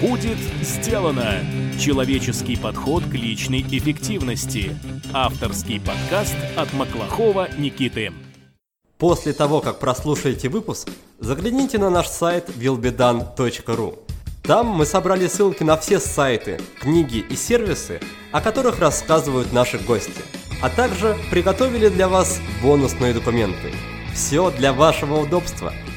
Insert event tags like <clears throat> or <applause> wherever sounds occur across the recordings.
Будет сделано! Человеческий подход к личной эффективности. Авторский подкаст от Маклахова Никиты. После того, как прослушаете выпуск, загляните на наш сайт willbedone.ru. Там мы собрали ссылки на все сайты, книги и сервисы, о которых рассказывают наши гости, а также приготовили для вас бонусные документы. Все для вашего удобства –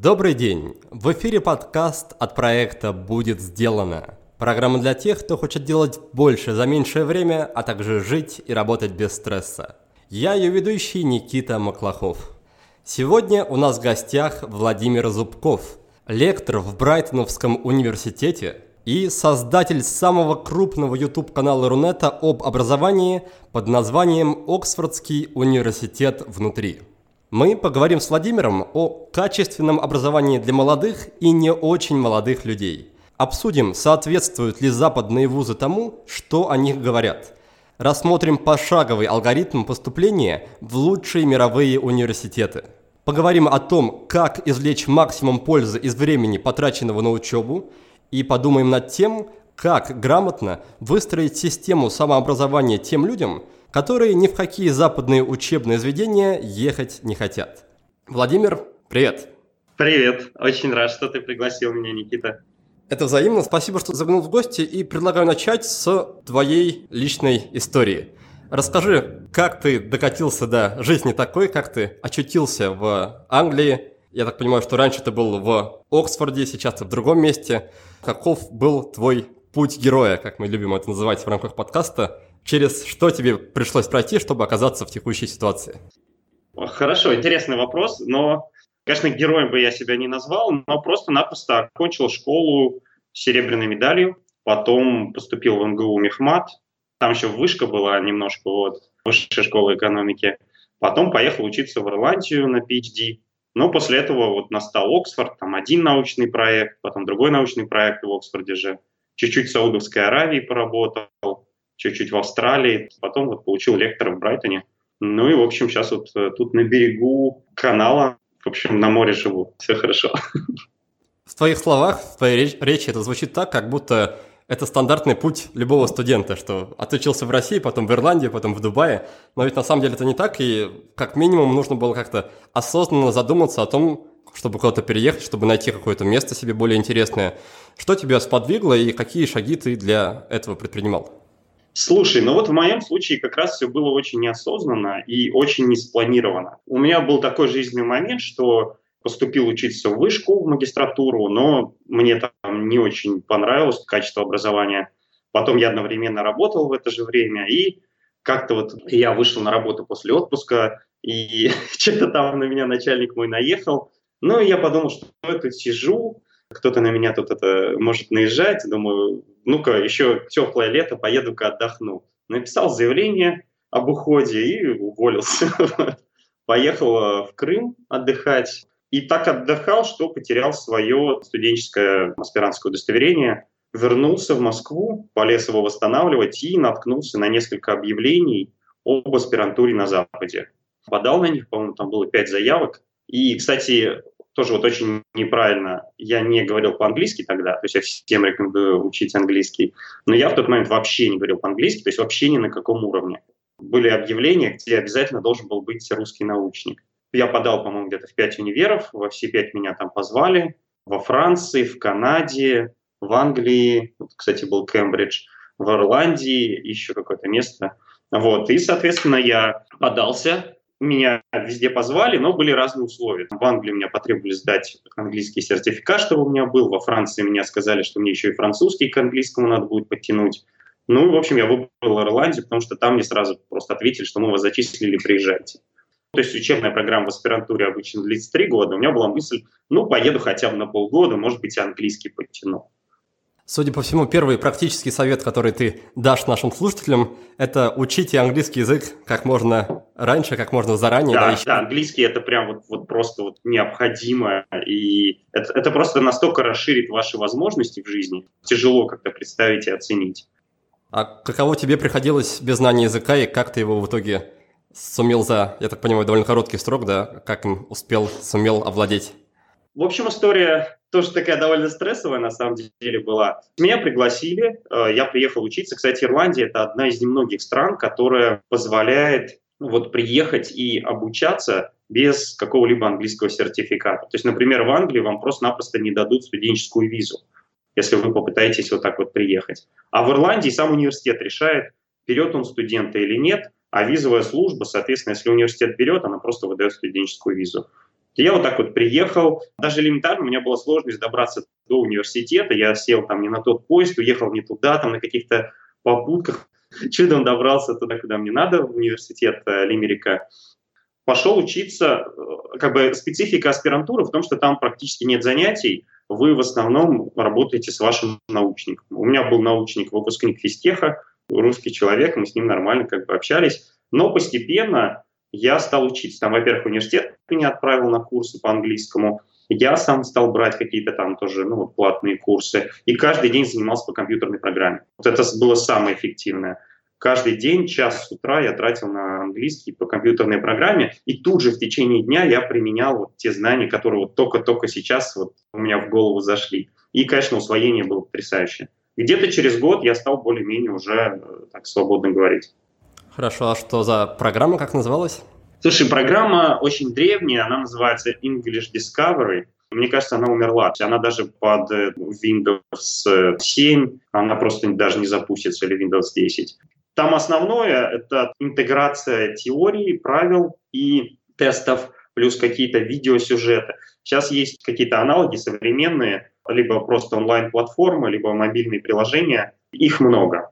Добрый день! В эфире подкаст от проекта «Будет сделано». Программа для тех, кто хочет делать больше за меньшее время, а также жить и работать без стресса. Я ее ведущий Никита Маклахов. Сегодня у нас в гостях Владимир Зубков, лектор в Брайтоновском университете и создатель самого крупного YouTube-канала Рунета об образовании под названием «Оксфордский университет внутри». Мы поговорим с Владимиром о качественном образовании для молодых и не очень молодых людей. Обсудим, соответствуют ли западные вузы тому, что о них говорят. Рассмотрим пошаговый алгоритм поступления в лучшие мировые университеты. Поговорим о том, как извлечь максимум пользы из времени, потраченного на учебу, и подумаем над тем, как грамотно выстроить систему самообразования тем людям, которые ни в какие западные учебные заведения ехать не хотят. Владимир, привет! Привет! Очень рад, что ты пригласил меня, Никита. Это взаимно. Спасибо, что заглянул в гости и предлагаю начать с твоей личной истории. Расскажи, как ты докатился до жизни такой, как ты очутился в Англии. Я так понимаю, что раньше ты был в Оксфорде, сейчас ты в другом месте. Каков был твой путь героя, как мы любим это называть в рамках подкаста? Через что тебе пришлось пройти, чтобы оказаться в текущей ситуации? Хорошо, интересный вопрос, но, конечно, героем бы я себя не назвал, но просто-напросто окончил школу с серебряной медалью, потом поступил в МГУ Мехмат, там еще вышка была немножко, вот, высшая школа экономики, потом поехал учиться в Ирландию на PhD, но после этого вот настал Оксфорд, там один научный проект, потом другой научный проект в Оксфорде же, чуть-чуть в Саудовской Аравии поработал, чуть-чуть в Австралии, потом вот получил лектора в Брайтоне. Ну и, в общем, сейчас вот э, тут на берегу канала, в общем, на море живу. Все хорошо. В твоих словах, в твоей речи это звучит так, как будто это стандартный путь любого студента, что отучился в России, потом в Ирландии, потом в Дубае. Но ведь на самом деле это не так, и как минимум нужно было как-то осознанно задуматься о том, чтобы куда-то переехать, чтобы найти какое-то место себе более интересное. Что тебя сподвигло и какие шаги ты для этого предпринимал? Слушай, ну вот в моем случае как раз все было очень неосознанно и очень не спланировано. У меня был такой жизненный момент, что поступил учиться в вышку, в магистратуру, но мне там не очень понравилось качество образования. Потом я одновременно работал в это же время, и как-то вот я вышел на работу после отпуска, и <laughs> что-то там на меня начальник мой наехал. Ну, и я подумал, что я тут сижу, кто-то на меня тут это может наезжать. Думаю, ну-ка, еще теплое лето, поеду-ка отдохну. Написал заявление об уходе и уволился. <laughs> Поехал э, в Крым отдыхать. И так отдыхал, что потерял свое студенческое аспирантское удостоверение. Вернулся в Москву, полез его восстанавливать и наткнулся на несколько объявлений об аспирантуре на Западе. Подал на них, по-моему, там было пять заявок. И, кстати, тоже вот очень неправильно, я не говорил по-английски тогда, то есть я всем рекомендую учить английский, но я в тот момент вообще не говорил по-английски, то есть вообще ни на каком уровне. Были объявления, где обязательно должен был быть русский научник. Я подал, по-моему, где-то в пять универов, во все пять меня там позвали, во Франции, в Канаде, в Англии, вот, кстати, был Кембридж, в Ирландии, еще какое-то место. Вот, и, соответственно, я подался, меня везде позвали, но были разные условия. В Англии меня потребовали сдать английский сертификат, чтобы у меня был. Во Франции меня сказали, что мне еще и французский к английскому надо будет подтянуть. Ну, в общем, я выбрал Ирландию, потому что там мне сразу просто ответили, что мы вас зачислили, приезжайте. То есть учебная программа в аспирантуре обычно длится три года. У меня была мысль, ну, поеду хотя бы на полгода, может быть, английский подтяну. Судя по всему, первый практический совет, который ты дашь нашим слушателям, это учите английский язык как можно раньше, как можно заранее. Да, да, да английский это прям вот, вот просто вот необходимо, и это, это просто настолько расширит ваши возможности в жизни, тяжело как-то представить и оценить. А каково тебе приходилось без знания языка, и как ты его в итоге сумел за, я так понимаю, довольно короткий срок, да, как им успел, сумел овладеть? В общем, история тоже такая довольно стрессовая на самом деле была. Меня пригласили, э, я приехал учиться. Кстати, Ирландия – это одна из немногих стран, которая позволяет вот приехать и обучаться без какого-либо английского сертификата. То есть, например, в Англии вам просто-напросто не дадут студенческую визу, если вы попытаетесь вот так вот приехать. А в Ирландии сам университет решает, берет он студента или нет, а визовая служба, соответственно, если университет берет, она просто выдает студенческую визу. Я вот так вот приехал, даже элементарно у меня была сложность добраться до университета, я сел там не на тот поезд, уехал не туда, там на каких-то попутках, <laughs> чудом добрался туда, куда мне надо, в университет э, Лимерика. Пошел учиться, э, как бы специфика аспирантуры в том, что там практически нет занятий, вы в основном работаете с вашим научником. У меня был научник, выпускник физтеха, русский человек, мы с ним нормально как бы общались, но постепенно я стал учиться. Там, во-первых, университет меня отправил на курсы по английскому, я сам стал брать какие-то там тоже ну, вот платные курсы, и каждый день занимался по компьютерной программе. Вот это было самое эффективное. Каждый день, час с утра я тратил на английский по компьютерной программе, и тут же в течение дня я применял вот те знания, которые вот только-только сейчас вот у меня в голову зашли. И, конечно, усвоение было потрясающее. Где-то через год я стал более-менее уже э, так свободно говорить. Хорошо, а что за программа, как называлась? Слушай, программа очень древняя, она называется English Discovery. Мне кажется, она умерла. Она даже под э, Windows 7, она просто даже не запустится, или Windows 10. Там основное — это интеграция теории, правил и тестов, плюс какие-то видеосюжеты. Сейчас есть какие-то аналоги современные, либо просто онлайн-платформы, либо мобильные приложения. Их много.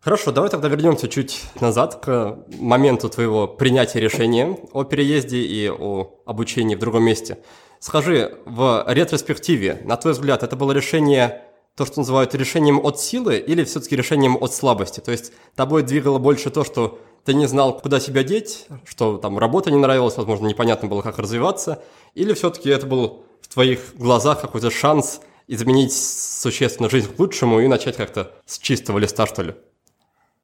Хорошо, давай тогда вернемся чуть назад к моменту твоего принятия решения о переезде и о обучении в другом месте. Скажи, в ретроспективе, на твой взгляд, это было решение, то, что называют решением от силы или все-таки решением от слабости? То есть тобой двигало больше то, что ты не знал, куда себя деть, что там работа не нравилась, возможно, непонятно было, как развиваться, или все-таки это был в твоих глазах какой-то шанс изменить существенно жизнь к лучшему и начать как-то с чистого листа, что ли?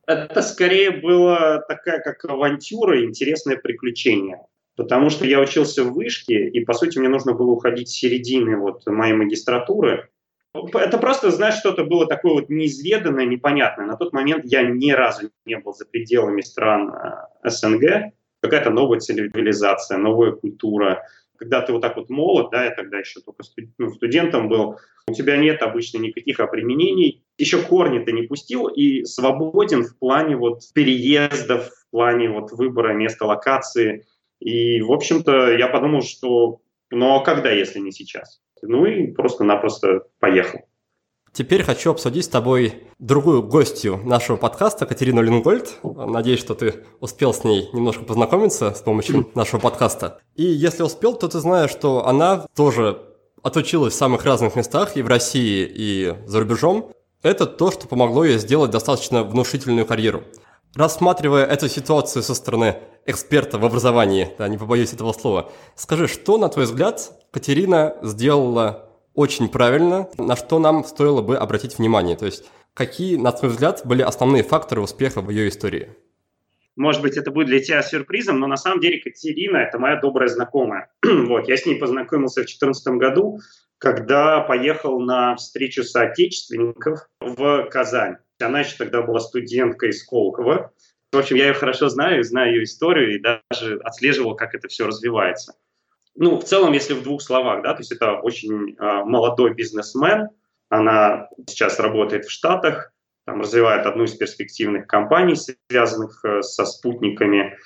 Это скорее было такая как авантюра, интересное приключение. Потому что я учился в вышке, и, по сути, мне нужно было уходить с середины вот моей магистратуры. Это просто, знаешь, что-то было такое вот неизведанное, непонятное. На тот момент я ни разу не был за пределами стран э, СНГ. Какая-то новая цивилизация, новая культура. Когда ты вот так вот молод, да, я тогда еще только ну, студентом был, у тебя нет обычно никаких обременений, еще корни ты не пустил и свободен в плане вот переездов, в плане вот выбора места локации. И, в общем-то, я подумал, что ну а когда, если не сейчас? Ну и просто-напросто поехал. Теперь хочу обсудить с тобой другую гостью нашего подкаста, Катерину Лингольд. Надеюсь, что ты успел с ней немножко познакомиться с помощью нашего подкаста. И если успел, то ты знаешь, что она тоже отучилась в самых разных местах и в России, и за рубежом. Это то, что помогло ей сделать достаточно внушительную карьеру. Рассматривая эту ситуацию со стороны эксперта в образовании, да, не побоюсь этого слова, скажи, что, на твой взгляд, Катерина сделала очень правильно, на что нам стоило бы обратить внимание? То есть, какие, на твой взгляд, были основные факторы успеха в ее истории? Может быть, это будет для тебя сюрпризом, но на самом деле Катерина – это моя добрая знакомая. <clears throat> вот, я с ней познакомился в 2014 году, когда поехал на встречу соотечественников в Казань. Она еще тогда была студенткой из Сколково. В общем, я ее хорошо знаю, знаю ее историю и даже отслеживал, как это все развивается. Ну, в целом, если в двух словах, да, то есть это очень э, молодой бизнесмен, она сейчас работает в Штатах, там, развивает одну из перспективных компаний, связанных э, со спутниками.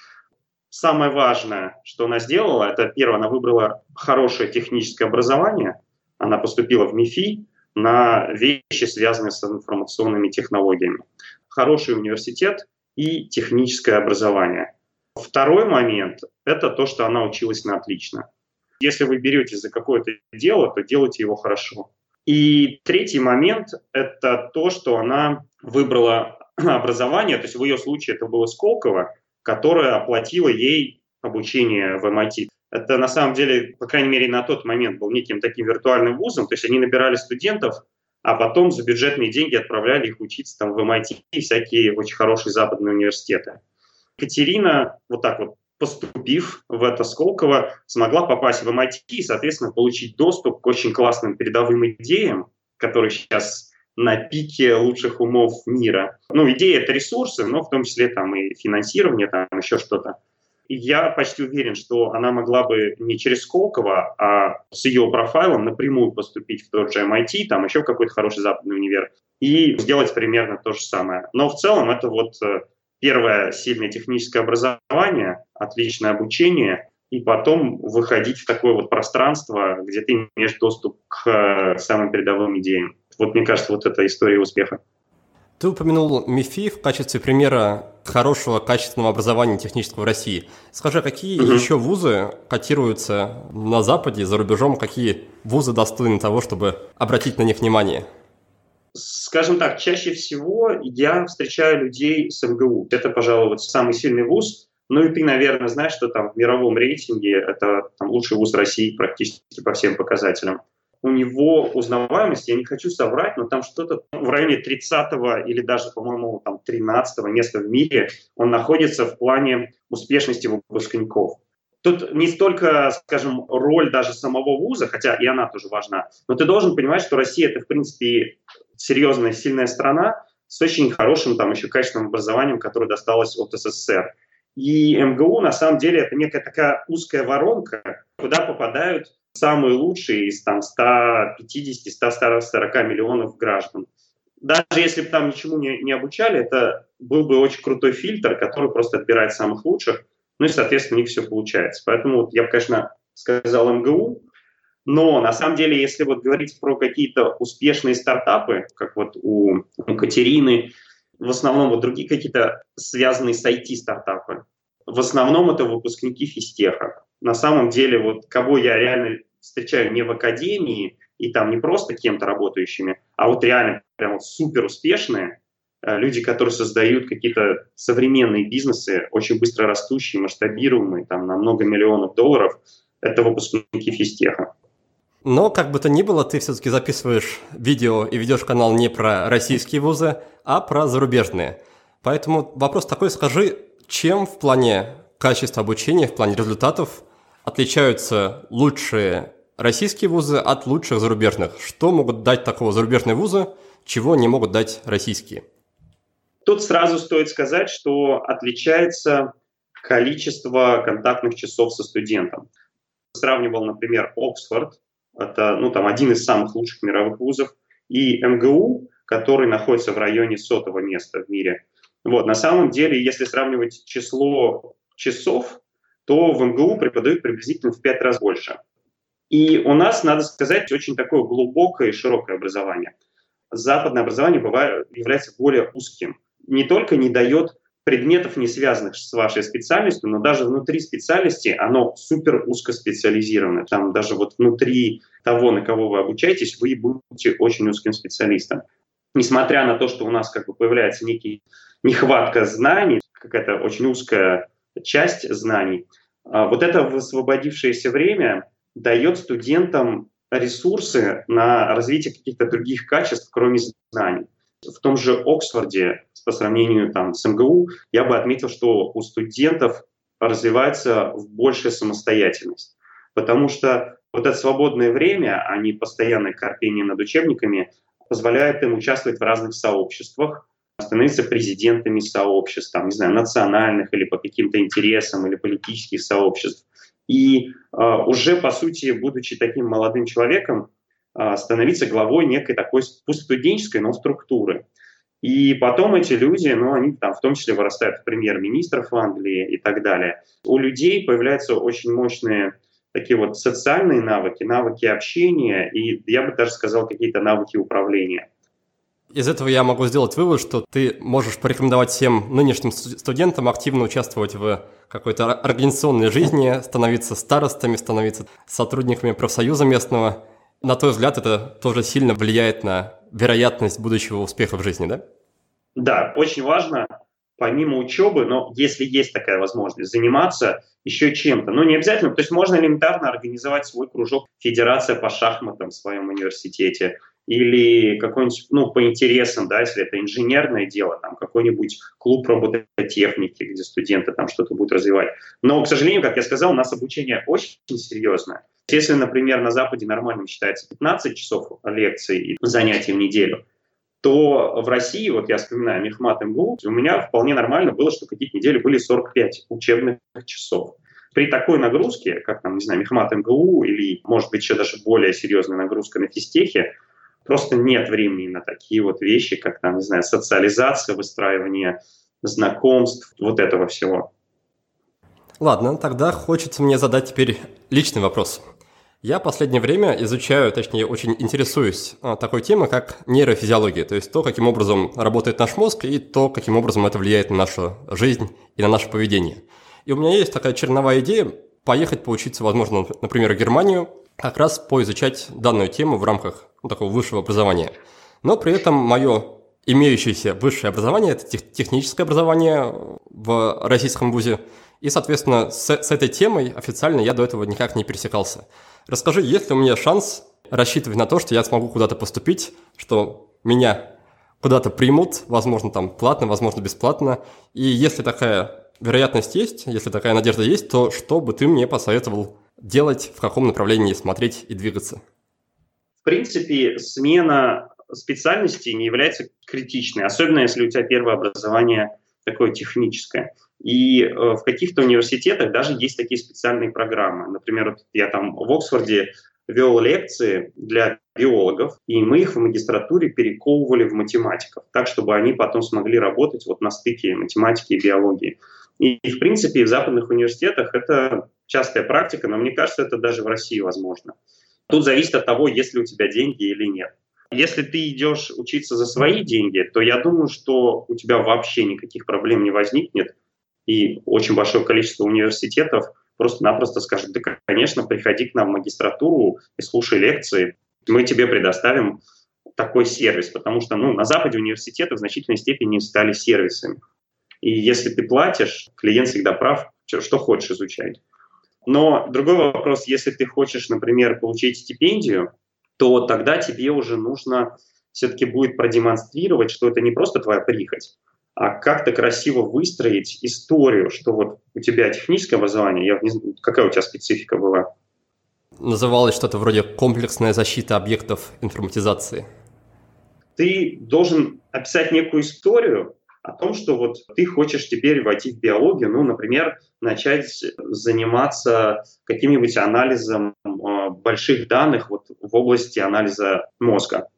Самое важное, что она сделала, это первое, она выбрала хорошее техническое образование, она поступила в МИФИ на вещи, связанные с информационными технологиями. Хороший университет и техническое образование. Второй момент – это то, что она училась на отлично. Если вы беретесь за какое-то дело, то делайте его хорошо. И третий момент – это то, что она выбрала <clears throat> образование, то есть в ее случае это было Сколково, которое оплатило ей обучение в MIT. Это на самом деле, по крайней мере, на тот момент был неким таким виртуальным вузом, то есть они набирали студентов, а потом за бюджетные деньги отправляли их учиться там в MIT и всякие очень хорошие западные университеты. Екатерина вот так вот поступив в это Сколково, смогла попасть в MIT и, соответственно, получить доступ к очень классным передовым идеям, которые сейчас на пике лучших умов мира. Ну, идея — это ресурсы, но в том числе там и финансирование, там еще что-то. И я почти уверен, что она могла бы не через Сколково, а с ее профайлом напрямую поступить в тот же MIT, там еще какой-то хороший западный универ, и сделать примерно то же самое. Но в целом это вот э, первое сильное техническое образование, отличное обучение, и потом выходить в такое вот пространство, где ты имеешь доступ к э, самым передовым идеям. Вот мне кажется, вот это история успеха. Ты упомянул МИФИ в качестве примера хорошего качественного образования технического в России. Скажи, какие угу. еще вузы котируются на Западе, за рубежом, какие вузы достойны того, чтобы обратить на них внимание? Скажем так, чаще всего я встречаю людей с МГУ. Это, пожалуй, вот самый сильный вуз. Ну и ты, наверное, знаешь, что там в мировом рейтинге это там, лучший вуз России практически по всем показателям. У него узнаваемость, я не хочу соврать, но там что-то в районе 30 или даже, по-моему, там 13 места в мире он находится в плане успешности выпускников. Тут не столько, скажем, роль даже самого вуза, хотя и она тоже важна, но ты должен понимать, что Россия это, в принципе, серьезная, сильная страна с очень хорошим там еще качественным образованием, которое досталось от СССР. И МГУ на самом деле это некая такая узкая воронка, куда попадают самые лучшие из там 150-140 миллионов граждан. Даже если бы там ничему не, не обучали, это был бы очень крутой фильтр, который просто отбирает самых лучших, ну и, соответственно, у них все получается. Поэтому вот я бы, конечно, сказал МГУ, но на самом деле, если вот говорить про какие-то успешные стартапы, как вот у, у Катерины, в основном вот другие какие-то связанные с IT-стартапы, в основном это выпускники физтеха. На самом деле, вот кого я реально встречаю не в академии и там не просто кем-то работающими, а вот реально прям супер успешные э, люди, которые создают какие-то современные бизнесы, очень быстро растущие, масштабируемые, там на много миллионов долларов, это выпускники физтеха. Но, как бы то ни было, ты все-таки записываешь видео и ведешь канал не про российские вузы, а про зарубежные. Поэтому вопрос такой, скажи, чем в плане качества обучения, в плане результатов отличаются лучшие российские вузы от лучших зарубежных? Что могут дать такого зарубежные вузы, чего не могут дать российские? Тут сразу стоит сказать, что отличается количество контактных часов со студентом. Сравнивал, например, Оксфорд, это ну, там, один из самых лучших мировых вузов, и МГУ, который находится в районе сотого места в мире. Вот, на самом деле, если сравнивать число часов, то в МГУ преподают приблизительно в пять раз больше. И у нас, надо сказать, очень такое глубокое и широкое образование. Западное образование бывает, является более узким. Не только не дает предметов, не связанных с вашей специальностью, но даже внутри специальности оно супер узкоспециализировано. Там даже вот внутри того, на кого вы обучаетесь, вы будете очень узким специалистом. Несмотря на то, что у нас как бы появляется некий нехватка знаний, какая-то очень узкая часть знаний, а вот это высвободившееся время дает студентам ресурсы на развитие каких-то других качеств, кроме знаний. В том же Оксфорде по сравнению там, с МГУ, я бы отметил, что у студентов развивается большая самостоятельность. Потому что вот это свободное время, а не постоянное корпение над учебниками, позволяет им участвовать в разных сообществах, становиться президентами сообществ, там, не знаю, национальных или по каким-то интересам, или политических сообществ. И э, уже, по сути, будучи таким молодым человеком, становиться главой некой такой пусть студенческой, но структуры. И потом эти люди, ну, они там в том числе вырастают в премьер-министров Англии и так далее. У людей появляются очень мощные такие вот социальные навыки, навыки общения и, я бы даже сказал, какие-то навыки управления. Из этого я могу сделать вывод, что ты можешь порекомендовать всем нынешним студентам активно участвовать в какой-то организационной жизни, становиться старостами, становиться сотрудниками профсоюза местного. На твой взгляд, это тоже сильно влияет на вероятность будущего успеха в жизни, да? Да, очень важно, помимо учебы, но если есть такая возможность, заниматься еще чем-то. Ну, не обязательно, то есть можно элементарно организовать свой кружок, федерация по шахматам в своем университете, или какой-нибудь, ну, по интересам, да, если это инженерное дело, там, какой-нибудь клуб робототехники, где студенты там что-то будут развивать. Но, к сожалению, как я сказал, у нас обучение очень серьезное. Если, например, на Западе нормально считается 15 часов лекций и занятий в неделю, то в России, вот я вспоминаю Мехмат МГУ, у меня вполне нормально было, что какие-то недели были 45 учебных часов. При такой нагрузке, как там, не знаю, Мехмат МГУ или, может быть, еще даже более серьезная нагрузка на физтехе, просто нет времени на такие вот вещи, как там, не знаю, социализация, выстраивание знакомств, вот этого всего. Ладно, тогда хочется мне задать теперь личный вопрос. Я в последнее время изучаю, точнее, очень интересуюсь а, такой темой, как нейрофизиология, то есть то, каким образом работает наш мозг и то, каким образом это влияет на нашу жизнь и на наше поведение. И у меня есть такая черновая идея поехать поучиться, возможно, например, в Германию, как раз поизучать данную тему в рамках ну, такого высшего образования. Но при этом мое имеющееся высшее образование – это техническое образование в российском вузе. И, соответственно, с, с этой темой официально я до этого никак не пересекался. Расскажи, есть ли у меня шанс рассчитывать на то, что я смогу куда-то поступить, что меня куда-то примут, возможно, там платно, возможно, бесплатно. И если такая вероятность есть, если такая надежда есть, то что бы ты мне посоветовал делать, в каком направлении смотреть и двигаться? В принципе, смена специальности не является критичной, особенно если у тебя первое образование такое техническое. И э, в каких-то университетах даже есть такие специальные программы. Например, я там в Оксфорде вел лекции для биологов, и мы их в магистратуре перековывали в математиков, так, чтобы они потом смогли работать вот на стыке математики и биологии. И, и, в принципе, в западных университетах это частая практика, но мне кажется, это даже в России возможно. Тут зависит от того, есть ли у тебя деньги или нет. Если ты идешь учиться за свои деньги, то я думаю, что у тебя вообще никаких проблем не возникнет, и очень большое количество университетов просто-напросто скажут, да, конечно, приходи к нам в магистратуру и слушай лекции, мы тебе предоставим такой сервис, потому что ну, на Западе университеты в значительной степени стали сервисами. И если ты платишь, клиент всегда прав, что хочешь изучать. Но другой вопрос, если ты хочешь, например, получить стипендию, то тогда тебе уже нужно все-таки будет продемонстрировать, что это не просто твоя прихоть, как-то красиво выстроить историю, что вот у тебя техническое образование, я не знаю, какая у тебя специфика была? Называлось что-то вроде комплексная защита объектов информатизации. Ты должен описать некую историю, о том, что вот ты хочешь теперь войти в биологию, ну, например, начать заниматься каким-нибудь анализом э, больших данных вот в области анализа мозга.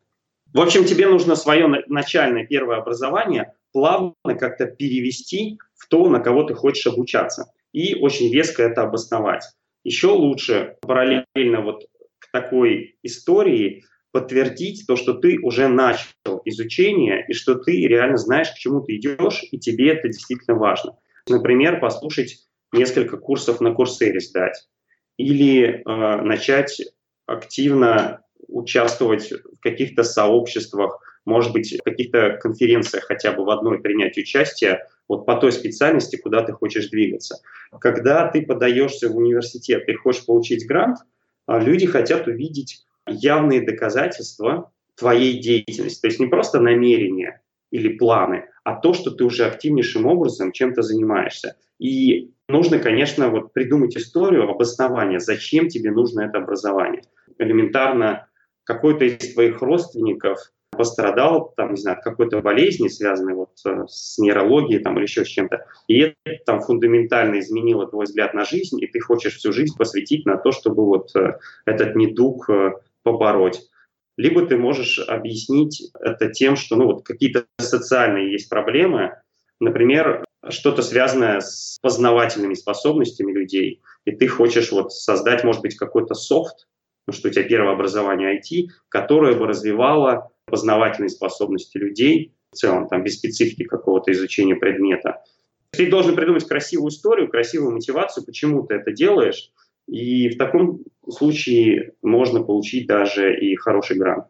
В общем, тебе нужно свое начальное первое образование плавно как-то перевести в то, на кого ты хочешь обучаться. И очень веско это обосновать. Еще лучше параллельно вот к такой истории подтвердить то, что ты уже начал изучение и что ты реально знаешь, к чему ты идешь, и тебе это действительно важно. Например, послушать несколько курсов на Курсере сдать или э, начать активно участвовать в каких-то сообществах, может быть, в каких-то конференциях хотя бы в одной принять участие вот по той специальности, куда ты хочешь двигаться. Когда ты подаешься в университет и хочешь получить грант, а, люди хотят увидеть явные доказательства твоей деятельности. То есть не просто намерения или планы, а то, что ты уже активнейшим образом чем-то занимаешься. И нужно, конечно, вот придумать историю обоснования, зачем тебе нужно это образование. Элементарно какой-то из твоих родственников пострадал, там, не знаю, от какой-то болезни, связанной вот э, с нейрологией там, или еще с чем-то, и это там фундаментально изменило твой взгляд на жизнь, и ты хочешь всю жизнь посвятить на то, чтобы вот э, этот недуг э, побороть. Либо ты можешь объяснить это тем, что ну, вот какие-то социальные есть проблемы, например, что-то связанное с познавательными способностями людей, и ты хочешь вот создать, может быть, какой-то софт, ну, что у тебя первое образование IT, которое бы развивало познавательные способности людей в целом, там, без специфики какого-то изучения предмета. Ты должен придумать красивую историю, красивую мотивацию, почему ты это делаешь, и в таком случае можно получить даже и хороший грант.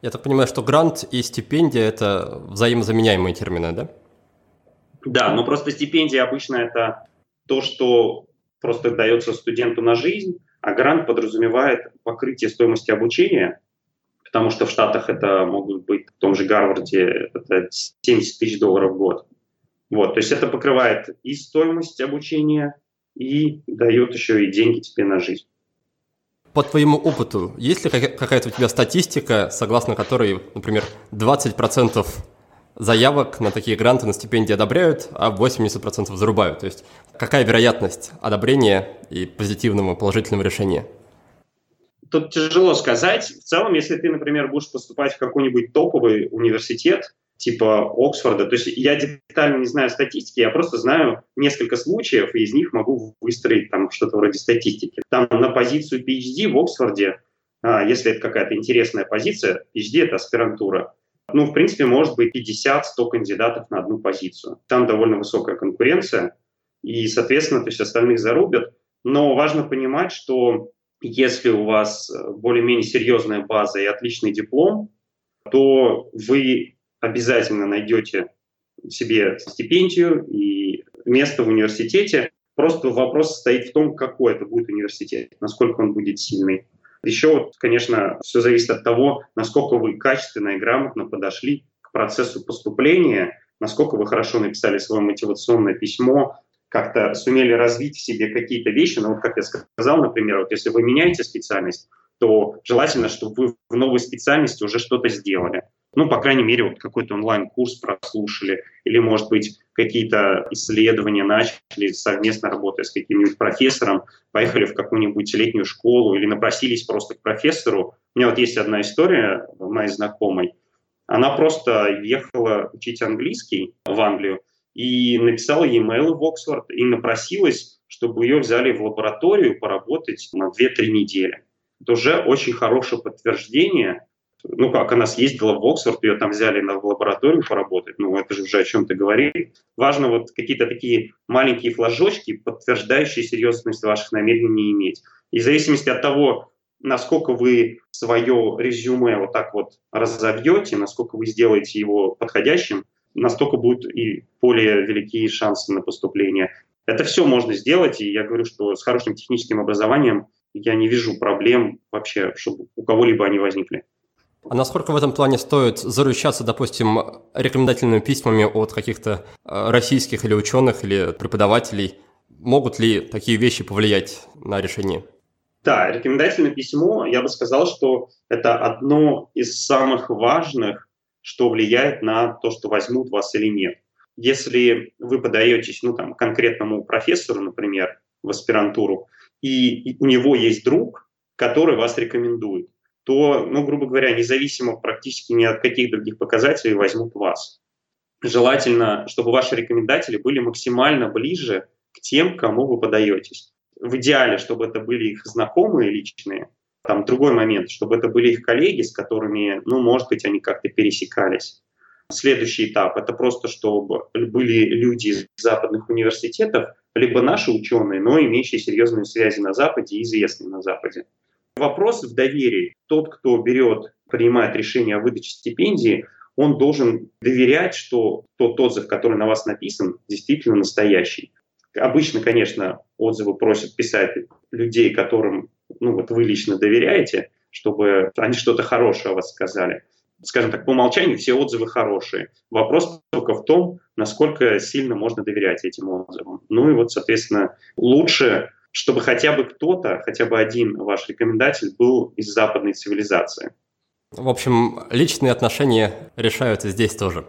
Я так понимаю, что грант и стипендия – это взаимозаменяемые термины, да? Да, но просто стипендия обычно это то, что просто дается студенту на жизнь, а грант подразумевает покрытие стоимости обучения, потому что в Штатах это могут быть, в том же Гарварде, это 70 тысяч долларов в год. Вот, то есть это покрывает и стоимость обучения, и дает еще и деньги тебе на жизнь. По твоему опыту, есть ли какая-то у тебя статистика, согласно которой, например, 20% заявок на такие гранты, на стипендии одобряют, а 80% зарубают? То есть какая вероятность одобрения и позитивного, положительного решения? Тут тяжело сказать. В целом, если ты, например, будешь поступать в какой-нибудь топовый университет, типа Оксфорда. То есть я детально не знаю статистики, я просто знаю несколько случаев, и из них могу выстроить там что-то вроде статистики. Там на позицию PhD в Оксфорде, а, если это какая-то интересная позиция, PhD — это аспирантура, ну, в принципе, может быть 50-100 кандидатов на одну позицию. Там довольно высокая конкуренция, и, соответственно, то есть остальных зарубят. Но важно понимать, что если у вас более-менее серьезная база и отличный диплом, то вы обязательно найдете себе стипендию и место в университете. Просто вопрос стоит в том, какой это будет университет, насколько он будет сильный. Еще, конечно, все зависит от того, насколько вы качественно и грамотно подошли к процессу поступления, насколько вы хорошо написали свое мотивационное письмо, как-то сумели развить в себе какие-то вещи. Но вот как я сказал, например, вот если вы меняете специальность, то желательно, чтобы вы в новой специальности уже что-то сделали ну, по крайней мере, вот какой-то онлайн-курс прослушали, или, может быть, какие-то исследования начали совместно работая с каким-нибудь профессором, поехали в какую-нибудь летнюю школу или напросились просто к профессору. У меня вот есть одна история моей знакомой. Она просто ехала учить английский в Англию и написала e-mail в Оксфорд и напросилась, чтобы ее взяли в лабораторию поработать на 2-3 недели. Это уже очень хорошее подтверждение ну как, она съездила в Оксфорд, ее там взяли на, лабораторию поработать, ну это же уже о чем-то говорит. Важно вот какие-то такие маленькие флажочки, подтверждающие серьезность ваших намерений иметь. И в зависимости от того, насколько вы свое резюме вот так вот разовьете, насколько вы сделаете его подходящим, настолько будут и более великие шансы на поступление. Это все можно сделать, и я говорю, что с хорошим техническим образованием я не вижу проблем вообще, чтобы у кого-либо они возникли. А насколько в этом плане стоит заручаться, допустим, рекомендательными письмами от каких-то э, российских или ученых, или преподавателей? Могут ли такие вещи повлиять на решение? Да, рекомендательное письмо, я бы сказал, что это одно из самых важных, что влияет на то, что возьмут вас или нет. Если вы подаетесь ну, там, конкретному профессору, например, в аспирантуру, и у него есть друг, который вас рекомендует, то, ну, грубо говоря, независимо практически ни от каких других показателей возьмут вас. Желательно, чтобы ваши рекомендатели были максимально ближе к тем, кому вы подаетесь. В идеале, чтобы это были их знакомые личные, там другой момент, чтобы это были их коллеги, с которыми, ну, может быть, они как-то пересекались. Следующий этап – это просто, чтобы были люди из западных университетов, либо наши ученые, но имеющие серьезные связи на Западе и известные на Западе. Вопрос в доверии. Тот, кто берет, принимает решение о выдаче стипендии, он должен доверять, что тот отзыв, который на вас написан, действительно настоящий. Обычно, конечно, отзывы просят писать людей, которым ну, вот вы лично доверяете, чтобы они что-то хорошее о вас сказали. Скажем так, по умолчанию все отзывы хорошие. Вопрос только в том, насколько сильно можно доверять этим отзывам. Ну и вот, соответственно, лучше чтобы хотя бы кто-то, хотя бы один ваш рекомендатель был из западной цивилизации. В общем, личные отношения решаются здесь тоже.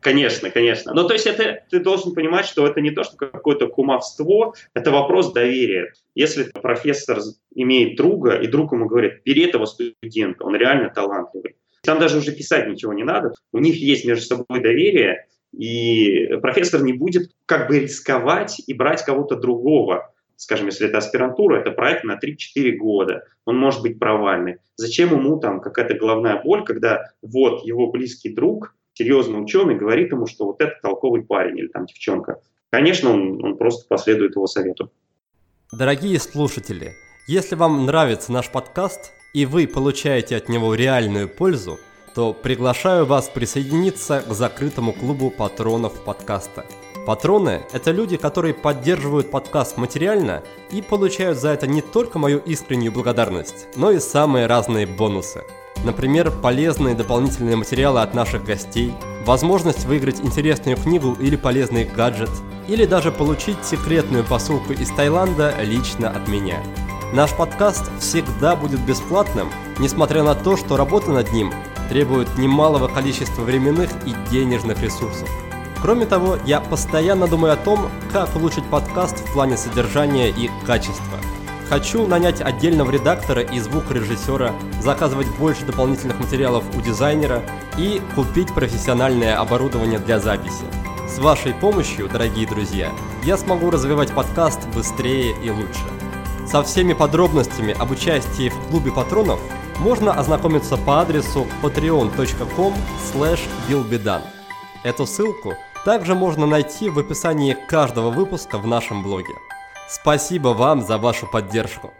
Конечно, конечно. Но то есть это ты должен понимать, что это не то, что какое-то кумовство, это вопрос доверия. Если профессор имеет друга, и друг ему говорит, бери этого студента, он реально талантливый. Там даже уже писать ничего не надо. У них есть между собой доверие, и профессор не будет как бы рисковать и брать кого-то другого скажем, если это аспирантура, это проект на 3-4 года, он может быть провальный. Зачем ему там какая-то головная боль, когда вот его близкий друг, серьезный ученый, говорит ему, что вот это толковый парень или там девчонка. Конечно, он, он просто последует его совету. Дорогие слушатели, если вам нравится наш подкаст и вы получаете от него реальную пользу, то приглашаю вас присоединиться к закрытому клубу патронов подкаста – Патроны – это люди, которые поддерживают подкаст материально и получают за это не только мою искреннюю благодарность, но и самые разные бонусы. Например, полезные дополнительные материалы от наших гостей, возможность выиграть интересную книгу или полезный гаджет, или даже получить секретную посылку из Таиланда лично от меня. Наш подкаст всегда будет бесплатным, несмотря на то, что работа над ним требует немалого количества временных и денежных ресурсов. Кроме того, я постоянно думаю о том, как улучшить подкаст в плане содержания и качества. Хочу нанять отдельного редактора и звукорежиссера, заказывать больше дополнительных материалов у дизайнера и купить профессиональное оборудование для записи. С вашей помощью, дорогие друзья, я смогу развивать подкаст быстрее и лучше. Со всеми подробностями об участии в клубе патронов можно ознакомиться по адресу patreon.com billbedan. Эту ссылку также можно найти в описании каждого выпуска в нашем блоге. Спасибо вам за вашу поддержку.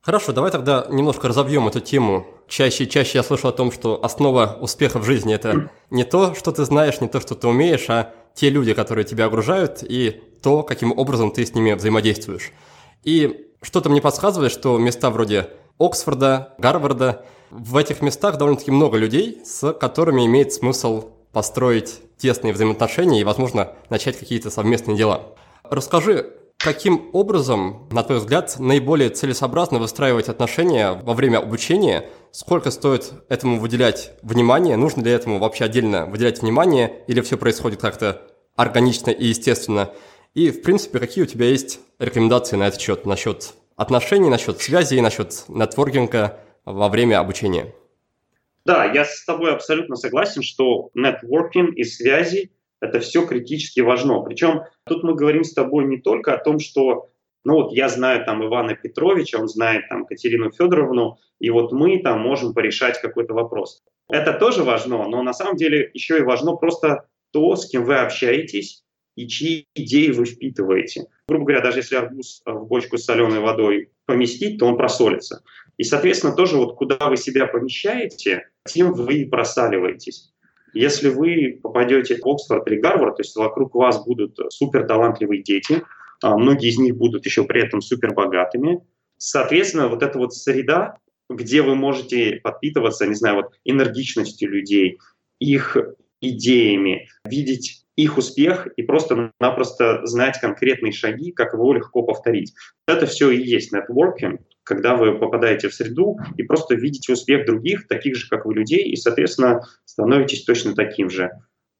Хорошо, давай тогда немножко разобьем эту тему. Чаще и чаще я слышу о том, что основа успеха в жизни – это не то, что ты знаешь, не то, что ты умеешь, а те люди, которые тебя окружают, и то, каким образом ты с ними взаимодействуешь. И что-то мне подсказывает, что места вроде Оксфорда, Гарварда, в этих местах довольно-таки много людей, с которыми имеет смысл построить тесные взаимоотношения и, возможно, начать какие-то совместные дела. Расскажи, каким образом, на твой взгляд, наиболее целесообразно выстраивать отношения во время обучения? Сколько стоит этому выделять внимание? Нужно ли этому вообще отдельно выделять внимание? Или все происходит как-то органично и естественно? И, в принципе, какие у тебя есть рекомендации на этот счет, насчет отношений, насчет связи и насчет нетворкинга во время обучения? Да, я с тобой абсолютно согласен, что нетворкинг и связи – это все критически важно. Причем тут мы говорим с тобой не только о том, что ну вот я знаю там Ивана Петровича, он знает там Катерину Федоровну, и вот мы там можем порешать какой-то вопрос. Это тоже важно, но на самом деле еще и важно просто то, с кем вы общаетесь и чьи идеи вы впитываете. Грубо говоря, даже если арбуз в бочку с соленой водой поместить, то он просолится. И, соответственно, тоже вот куда вы себя помещаете, тем вы и просаливаетесь. Если вы попадете в Оксфорд или Гарвард, то есть вокруг вас будут супер талантливые дети, а многие из них будут еще при этом супер богатыми, соответственно, вот эта вот среда, где вы можете подпитываться, не знаю, вот энергичностью людей, их идеями, видеть их успех и просто-напросто знать конкретные шаги, как его легко повторить. Это все и есть нетворкинг когда вы попадаете в среду и просто видите успех других, таких же, как вы, людей, и, соответственно, становитесь точно таким же.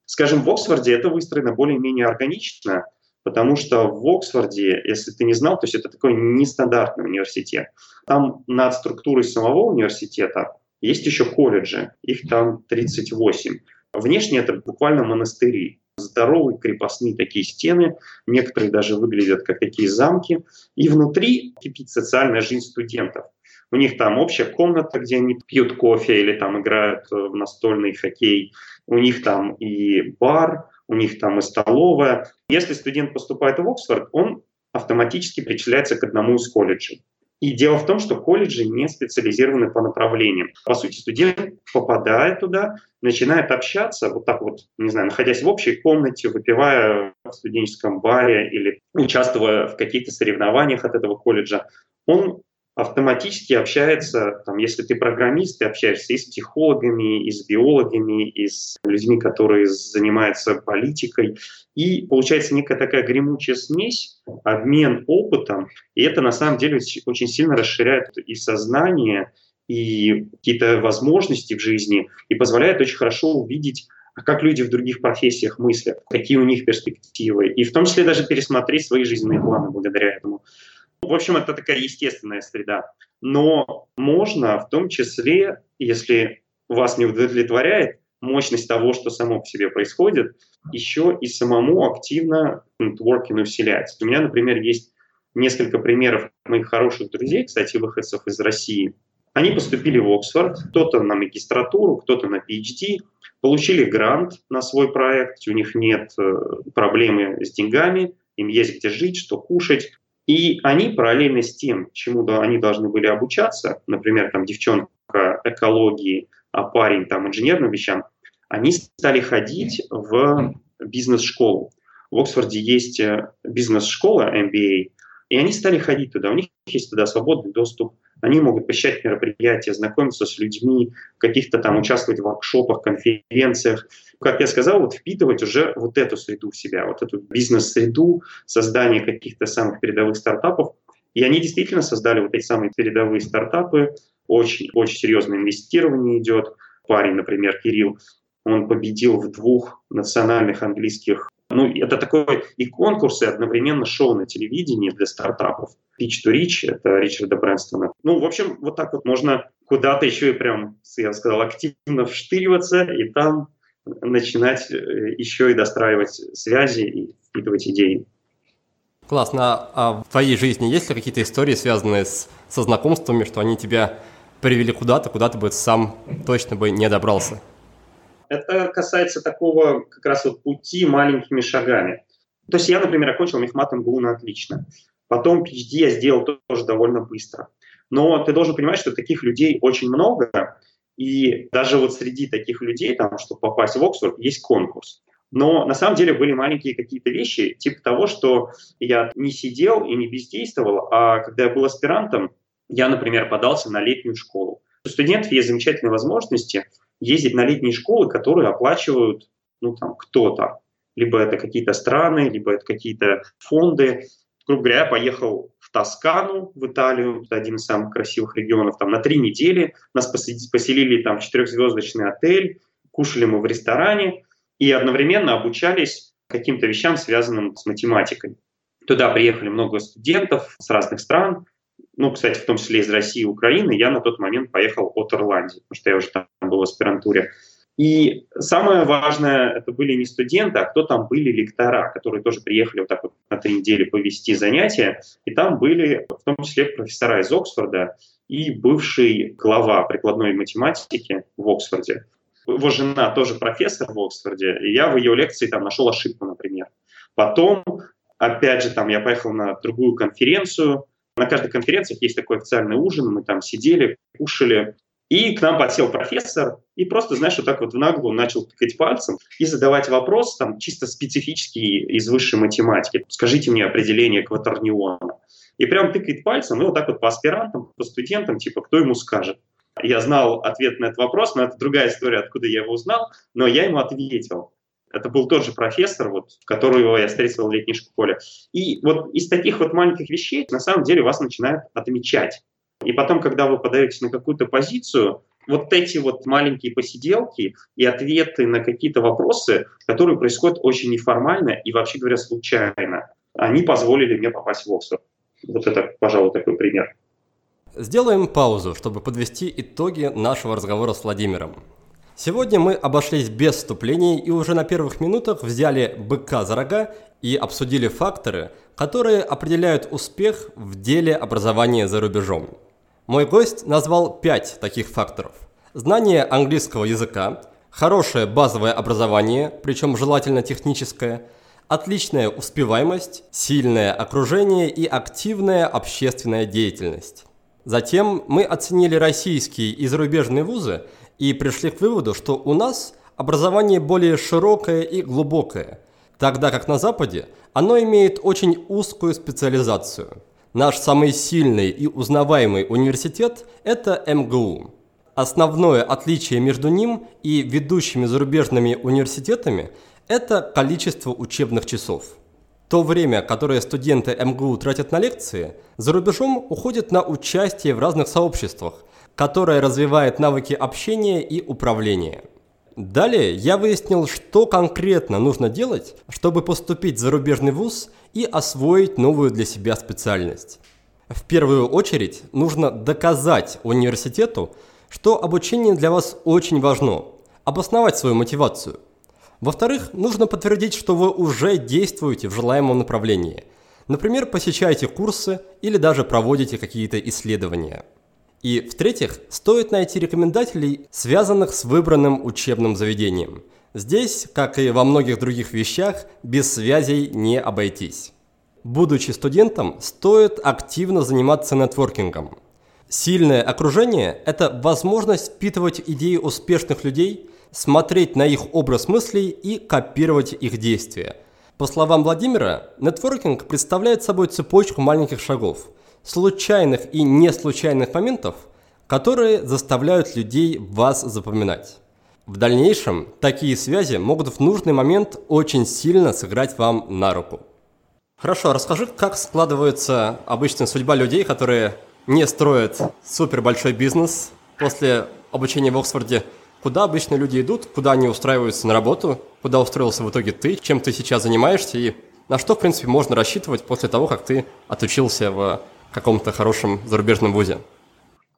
Скажем, в Оксфорде это выстроено более-менее органично, потому что в Оксфорде, если ты не знал, то есть это такой нестандартный университет. Там над структурой самого университета есть еще колледжи, их там 38. Внешне это буквально монастыри здоровые крепостные такие стены, некоторые даже выглядят как такие замки. И внутри кипит социальная жизнь студентов. У них там общая комната, где они пьют кофе или там играют в настольный хоккей. У них там и бар, у них там и столовая. Если студент поступает в Оксфорд, он автоматически причисляется к одному из колледжей. И дело в том, что колледжи не специализированы по направлениям. По сути, студент попадает туда, начинает общаться, вот так вот, не знаю, находясь в общей комнате, выпивая в студенческом баре или участвуя в каких-то соревнованиях от этого колледжа, он автоматически общается, там, если ты программист, ты общаешься и с психологами, и с биологами, и с людьми, которые занимаются политикой. И получается некая такая гремучая смесь, обмен опытом, и это на самом деле очень сильно расширяет и сознание, и какие-то возможности в жизни, и позволяет очень хорошо увидеть а как люди в других профессиях мыслят, какие у них перспективы, и в том числе даже пересмотреть свои жизненные планы благодаря этому. В общем, это такая естественная среда. Но можно в том числе, если вас не удовлетворяет мощность того, что само по себе происходит, еще и самому активно нетворкинг усилять. У меня, например, есть несколько примеров моих хороших друзей, кстати, выходцев из России. Они поступили в Оксфорд, кто-то на магистратуру, кто-то на PhD, получили грант на свой проект, у них нет э, проблемы с деньгами, им есть где жить, что кушать, и они параллельно с тем, чему они должны были обучаться, например, там девчонка экологии, а парень там инженерным вещам, они стали ходить в бизнес-школу. В Оксфорде есть э, бизнес-школа MBA, и они стали ходить туда. У них есть туда свободный доступ, они могут посещать мероприятия, знакомиться с людьми, каких-то там участвовать в воркшопах, конференциях. Как я сказал, вот впитывать уже вот эту среду в себя, вот эту бизнес-среду, создание каких-то самых передовых стартапов. И они действительно создали вот эти самые передовые стартапы, очень-очень серьезное инвестирование идет. Парень, например, Кирилл, он победил в двух национальных английских ну, это такой и конкурс, и одновременно шоу на телевидении для стартапов. Pitch to Rich, это Ричарда Брэнстона. Ну, в общем, вот так вот можно куда-то еще и прям, я сказал, активно вштыриваться и там начинать э, еще и достраивать связи и впитывать идеи. Классно. А в твоей жизни есть ли какие-то истории, связанные с, со знакомствами, что они тебя привели куда-то, куда ты бы сам точно бы не добрался? Это касается такого как раз вот пути маленькими шагами. То есть я, например, окончил мехмат МГУ на отлично. Потом PhD я сделал тоже довольно быстро. Но ты должен понимать, что таких людей очень много, и даже вот среди таких людей, там, чтобы попасть в Оксфорд, есть конкурс. Но на самом деле были маленькие какие-то вещи, типа того, что я не сидел и не бездействовал, а когда я был аспирантом, я, например, подался на летнюю школу. У студентов есть замечательные возможности ездить на летние школы, которые оплачивают ну, там, кто-то. Либо это какие-то страны, либо это какие-то фонды. Грубо говоря, я поехал в Тоскану, в Италию, это один из самых красивых регионов, там на три недели. Нас поселили там четырехзвездочный отель, кушали мы в ресторане и одновременно обучались каким-то вещам, связанным с математикой. Туда приехали много студентов с разных стран, ну, кстати, в том числе из России и Украины, я на тот момент поехал от Ирландии, потому что я уже там был в аспирантуре. И самое важное, это были не студенты, а кто там были лектора, которые тоже приехали вот так вот на три недели повести занятия. И там были в том числе профессора из Оксфорда и бывший глава прикладной математики в Оксфорде. Его жена тоже профессор в Оксфорде, и я в ее лекции там нашел ошибку, например. Потом, опять же, там я поехал на другую конференцию, на каждой конференции есть такой официальный ужин, мы там сидели, кушали, и к нам подсел профессор и просто, знаешь, вот так вот в наглую начал тыкать пальцем и задавать вопрос там чисто специфический из высшей математики. Скажите мне определение кватерниона. И прям тыкает пальцем, и вот так вот по аспирантам, по студентам, типа, кто ему скажет. Я знал ответ на этот вопрос, но это другая история, откуда я его узнал, но я ему ответил. Это был тот же профессор, вот, которого я встретил в летней школе. И вот из таких вот маленьких вещей на самом деле вас начинают отмечать. И потом, когда вы подаетесь на какую-то позицию, вот эти вот маленькие посиделки и ответы на какие-то вопросы, которые происходят очень неформально и, вообще говоря, случайно, они позволили мне попасть в Оксфорд. Вот это, пожалуй, такой пример. Сделаем паузу, чтобы подвести итоги нашего разговора с Владимиром. Сегодня мы обошлись без вступлений и уже на первых минутах взяли быка за рога и обсудили факторы, которые определяют успех в деле образования за рубежом. Мой гость назвал пять таких факторов. Знание английского языка, хорошее базовое образование, причем желательно техническое, отличная успеваемость, сильное окружение и активная общественная деятельность. Затем мы оценили российские и зарубежные вузы – и пришли к выводу, что у нас образование более широкое и глубокое, тогда как на Западе оно имеет очень узкую специализацию. Наш самый сильный и узнаваемый университет – это МГУ. Основное отличие между ним и ведущими зарубежными университетами – это количество учебных часов. То время, которое студенты МГУ тратят на лекции, за рубежом уходит на участие в разных сообществах – которая развивает навыки общения и управления. Далее я выяснил, что конкретно нужно делать, чтобы поступить в зарубежный вуз и освоить новую для себя специальность. В первую очередь нужно доказать университету, что обучение для вас очень важно, обосновать свою мотивацию. Во-вторых, нужно подтвердить, что вы уже действуете в желаемом направлении. Например, посещаете курсы или даже проводите какие-то исследования. И в-третьих, стоит найти рекомендателей, связанных с выбранным учебным заведением. Здесь, как и во многих других вещах, без связей не обойтись. Будучи студентом, стоит активно заниматься нетворкингом. Сильное окружение – это возможность впитывать идеи успешных людей, смотреть на их образ мыслей и копировать их действия. По словам Владимира, нетворкинг представляет собой цепочку маленьких шагов – случайных и не случайных моментов, которые заставляют людей вас запоминать. В дальнейшем такие связи могут в нужный момент очень сильно сыграть вам на руку. Хорошо, расскажи, как складывается обычная судьба людей, которые не строят супер большой бизнес после обучения в Оксфорде. Куда обычно люди идут, куда они устраиваются на работу, куда устроился в итоге ты, чем ты сейчас занимаешься и на что, в принципе, можно рассчитывать после того, как ты отучился в каком-то хорошем зарубежном вузе?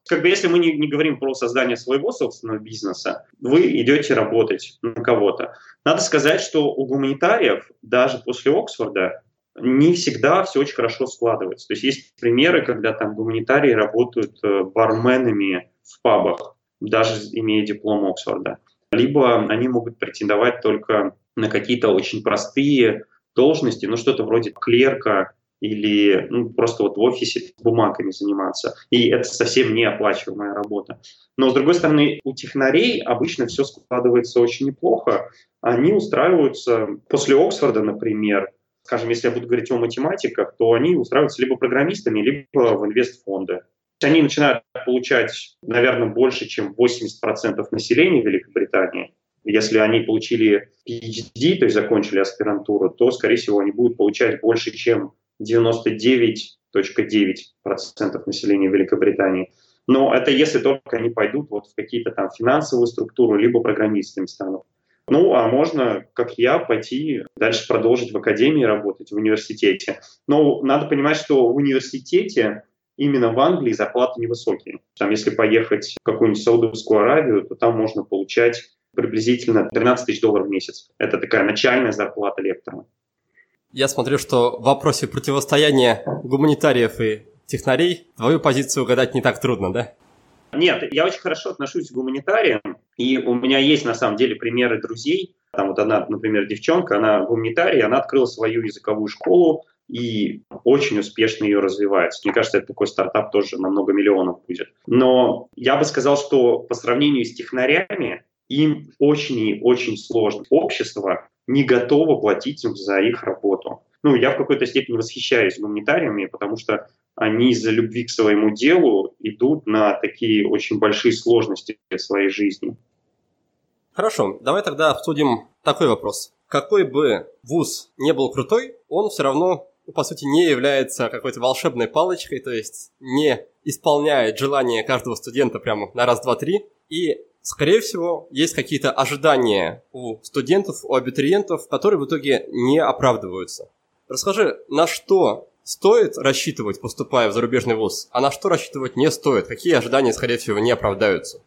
Как бы если мы не, не говорим про создание своего собственного бизнеса, вы идете работать на кого-то. Надо сказать, что у гуманитариев даже после Оксфорда не всегда все очень хорошо складывается. То есть есть примеры, когда там гуманитарии работают э, барменами в пабах, даже имея диплом Оксфорда. Либо они могут претендовать только на какие-то очень простые должности, ну что-то вроде клерка или ну, просто вот в офисе бумагами заниматься. И это совсем не оплачиваемая работа. Но, с другой стороны, у технарей обычно все складывается очень неплохо. Они устраиваются после Оксфорда, например, скажем, если я буду говорить о математиках, то они устраиваются либо программистами, либо в инвестфонды. Они начинают получать, наверное, больше, чем 80% населения Великобритании. Если они получили PhD, то есть закончили аспирантуру, то, скорее всего, они будут получать больше, чем 99,9% населения Великобритании. Но это если только они пойдут вот в какие-то там финансовые структуры, либо программистами станут. Ну, а можно, как я, пойти дальше продолжить в академии работать, в университете. Но надо понимать, что в университете именно в Англии зарплаты невысокие. Там, если поехать в какую-нибудь Саудовскую Аравию, то там можно получать приблизительно 13 тысяч долларов в месяц. Это такая начальная зарплата лектора. Я смотрю, что в вопросе противостояния гуманитариев и технарей твою позицию угадать не так трудно, да? Нет, я очень хорошо отношусь к гуманитариям, и у меня есть на самом деле примеры друзей. Там вот одна, например, девчонка, она гуманитарий, она открыла свою языковую школу и очень успешно ее развивает. Мне кажется, это такой стартап тоже на много миллионов будет. Но я бы сказал, что по сравнению с технарями, им очень и очень сложно. Общество не готово платить за их работу. Ну, я в какой-то степени восхищаюсь гуманитариями, потому что они из-за любви к своему делу идут на такие очень большие сложности в своей жизни. Хорошо, давай тогда обсудим такой вопрос. Какой бы вуз не был крутой, он все равно, по сути, не является какой-то волшебной палочкой, то есть не исполняет желания каждого студента прямо на раз, два, три. И, скорее всего, есть какие-то ожидания у студентов, у абитуриентов, которые в итоге не оправдываются. Расскажи, на что стоит рассчитывать, поступая в зарубежный вуз, а на что рассчитывать не стоит? Какие ожидания, скорее всего, не оправдаются?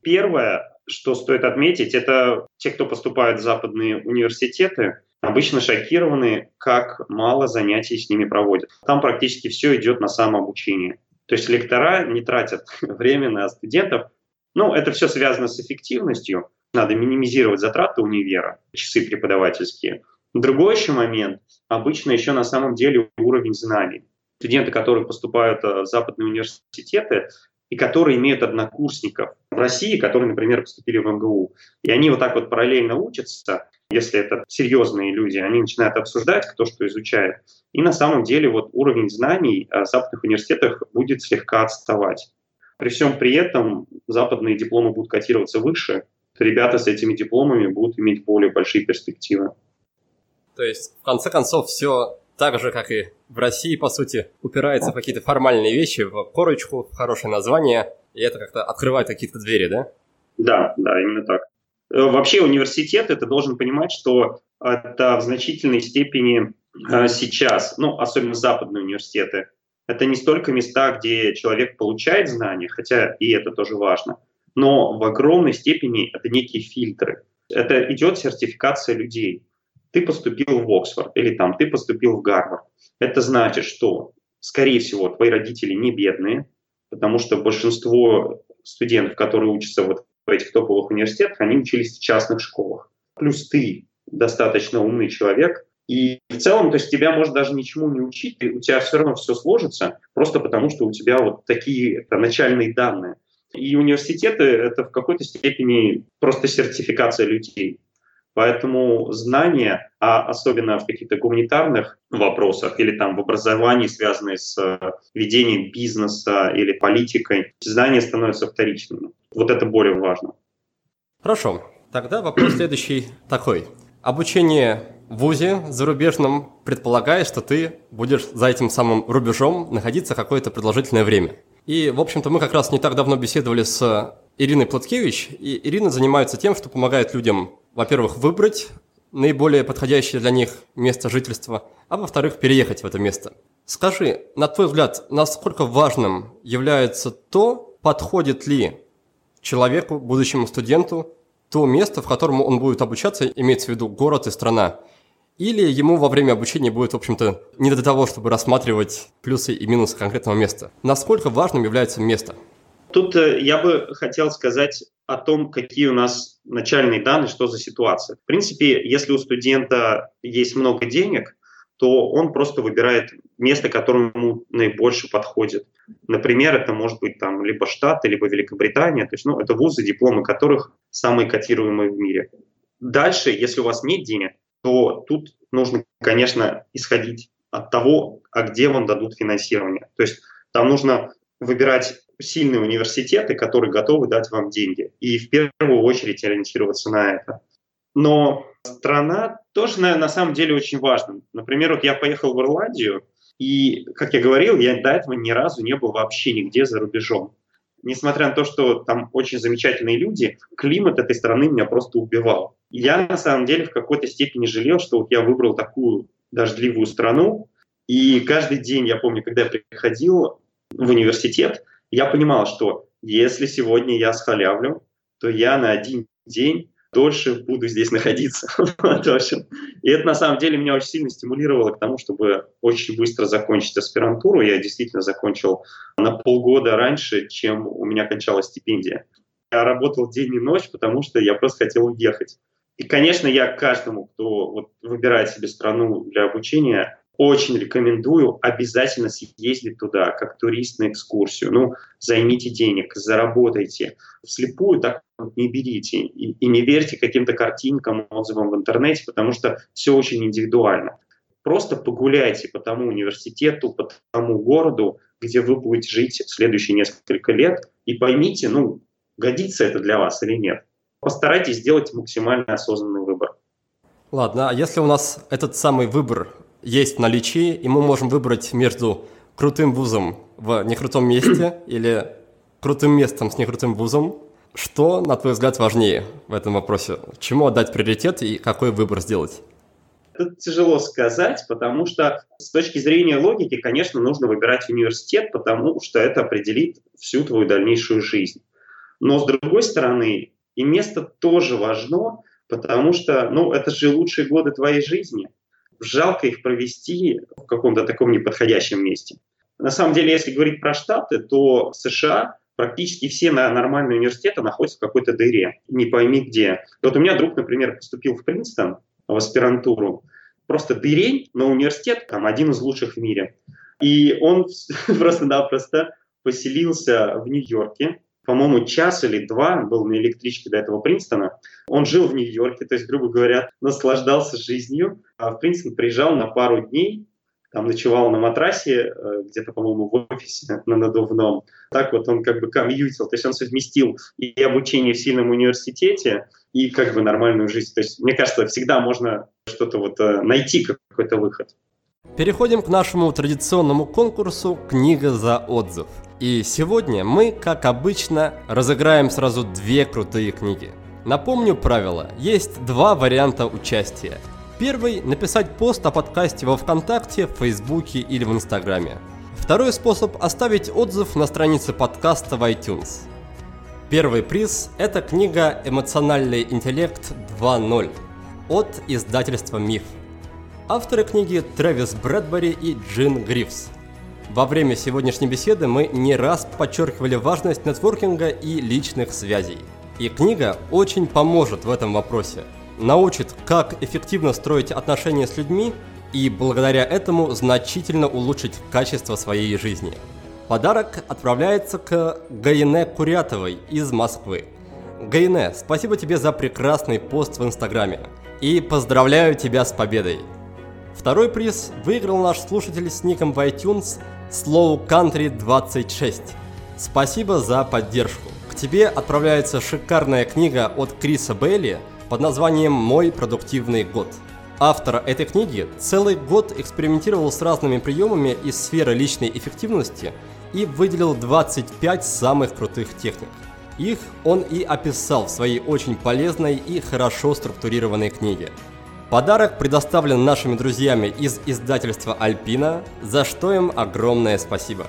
Первое, что стоит отметить, это те, кто поступает в западные университеты, обычно шокированы, как мало занятий с ними проводят. Там практически все идет на самообучение. То есть лектора не тратят <laughs> время на студентов. Ну, это все связано с эффективностью. Надо минимизировать затраты универа, часы преподавательские. Другой еще момент, обычно еще на самом деле уровень знаний. Студенты, которые поступают э, в западные университеты, и которые имеют однокурсников в России, которые, например, поступили в МГУ. И они вот так вот параллельно учатся, если это серьезные люди, они начинают обсуждать, кто что изучает. И на самом деле вот уровень знаний в западных университетах будет слегка отставать. При всем при этом западные дипломы будут котироваться выше, ребята с этими дипломами будут иметь более большие перспективы. То есть, в конце концов, все так же, как и в России, по сути, упирается в какие-то формальные вещи, в корочку, в хорошее название, и это как-то открывает какие-то двери, да? Да, да, именно так. Э, вообще университет, это должен понимать, что это в значительной степени э, сейчас, ну, особенно западные университеты, это не столько места, где человек получает знания, хотя и это тоже важно, но в огромной степени это некие фильтры. Это идет сертификация людей ты поступил в Оксфорд или там ты поступил в Гарвард. Это значит, что, скорее всего, твои родители не бедные, потому что большинство студентов, которые учатся вот в этих топовых университетах, они учились в частных школах. Плюс ты достаточно умный человек, и в целом, то есть тебя может даже ничему не учить, и у тебя все равно все сложится, просто потому что у тебя вот такие начальные данные. И университеты — это в какой-то степени просто сертификация людей. Поэтому знания, а особенно в каких-то гуманитарных вопросах или там в образовании, связанные с э, ведением бизнеса или политикой, знания становятся вторичными. Вот это более важно. Хорошо. Тогда вопрос следующий такой. Обучение в ВУЗе зарубежном предполагает, что ты будешь за этим самым рубежом находиться какое-то продолжительное время. И, в общем-то, мы как раз не так давно беседовали с Ириной Плоткевич, и Ирина занимается тем, что помогает людям, во-первых, выбрать наиболее подходящее для них место жительства, а во-вторых, переехать в это место. Скажи, на твой взгляд, насколько важным является то, подходит ли человеку, будущему студенту, то место, в котором он будет обучаться, имеется в виду город и страна, или ему во время обучения будет, в общем-то, не до того, чтобы рассматривать плюсы и минусы конкретного места. Насколько важным является место? Тут э, я бы хотел сказать о том, какие у нас начальные данные, что за ситуация. В принципе, если у студента есть много денег, то он просто выбирает место, которое ему наибольше подходит. Например, это может быть там либо Штаты, либо Великобритания. То есть, ну, это вузы, дипломы которых самые котируемые в мире. Дальше, если у вас нет денег, то тут нужно, конечно, исходить от того, а где вам дадут финансирование. То есть там нужно выбирать сильные университеты, которые готовы дать вам деньги. И в первую очередь ориентироваться на это. Но страна тоже, на, на самом деле, очень важна. Например, вот я поехал в Ирландию, и, как я говорил, я до этого ни разу не был вообще нигде за рубежом. Несмотря на то, что там очень замечательные люди, климат этой страны меня просто убивал. Я на самом деле в какой-то степени жалел, что вот я выбрал такую дождливую страну, и каждый день, я помню, когда я приходил в университет, я понимал, что если сегодня я схалявлю, то я на один день дольше буду здесь находиться. <laughs> И это на самом деле меня очень сильно стимулировало к тому, чтобы очень быстро закончить аспирантуру. Я действительно закончил на полгода раньше, чем у меня кончалась стипендия. Я работал день и ночь, потому что я просто хотел уехать. И, конечно, я каждому, кто вот выбирает себе страну для обучения, очень рекомендую обязательно съездить туда, как турист на экскурсию. Ну, займите денег, заработайте. Вслепую так не берите и, и не верьте каким-то картинкам, отзывам в интернете, потому что все очень индивидуально. Просто погуляйте по тому университету, по тому городу, где вы будете жить следующие несколько лет, и поймите, ну, годится это для вас или нет постарайтесь сделать максимально осознанный выбор. Ладно, а если у нас этот самый выбор есть в наличии, и мы можем выбрать между крутым вузом в некрутом месте или крутым местом с некрутым вузом, что, на твой взгляд, важнее в этом вопросе? Чему отдать приоритет и какой выбор сделать? Это тяжело сказать, потому что с точки зрения логики, конечно, нужно выбирать университет, потому что это определит всю твою дальнейшую жизнь. Но с другой стороны, и место тоже важно, потому что, ну, это же лучшие годы твоей жизни. Жалко их провести в каком-то таком неподходящем месте. На самом деле, если говорить про Штаты, то США практически все нормальные университеты находятся в какой-то дыре, не пойми где. Вот у меня друг, например, поступил в Принстон в аспирантуру, просто дырень, но университет там один из лучших в мире. И он <laughs> просто-напросто поселился в Нью-Йорке, по-моему, час или два был на электричке до этого Принстона. Он жил в Нью-Йорке, то есть, грубо говоря, наслаждался жизнью. А в Принстон приезжал на пару дней, там ночевал на матрасе, э, где-то, по-моему, в офисе на надувном. Так вот он как бы комьютил, то есть он совместил и обучение в сильном университете, и как бы нормальную жизнь. То есть, мне кажется, всегда можно что-то вот э, найти, какой-то выход. Переходим к нашему традиционному конкурсу «Книга за отзыв». И сегодня мы, как обычно, разыграем сразу две крутые книги. Напомню правила. Есть два варианта участия. Первый – написать пост о подкасте во Вконтакте, в Фейсбуке или в Инстаграме. Второй способ – оставить отзыв на странице подкаста в iTunes. Первый приз – это книга «Эмоциональный интеллект 2.0» от издательства «Миф». Авторы книги Трэвис Брэдбери и Джин Грифс. Во время сегодняшней беседы мы не раз подчеркивали важность нетворкинга и личных связей. И книга очень поможет в этом вопросе. Научит, как эффективно строить отношения с людьми и благодаря этому значительно улучшить качество своей жизни. Подарок отправляется к Гаине Курятовой из Москвы. Гаине, спасибо тебе за прекрасный пост в Инстаграме. и поздравляю тебя с победой. Второй приз выиграл наш слушатель с ником в iTunes Slow Country 26. Спасибо за поддержку. К тебе отправляется шикарная книга от Криса Бейли под названием «Мой продуктивный год». Автор этой книги целый год экспериментировал с разными приемами из сферы личной эффективности и выделил 25 самых крутых техник. Их он и описал в своей очень полезной и хорошо структурированной книге. Подарок предоставлен нашими друзьями из издательства Альпина, за что им огромное спасибо.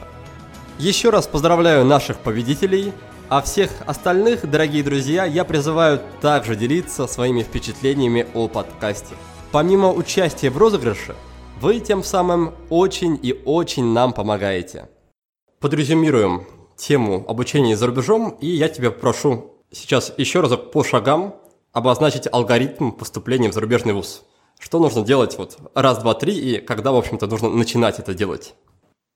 Еще раз поздравляю наших победителей, а всех остальных, дорогие друзья, я призываю также делиться своими впечатлениями о подкасте. Помимо участия в розыгрыше, вы тем самым очень и очень нам помогаете. Подрезюмируем тему обучения за рубежом, и я тебя прошу сейчас еще разок по шагам обозначить алгоритм поступления в зарубежный вуз. Что нужно делать вот раз, два, три, и когда, в общем-то, нужно начинать это делать?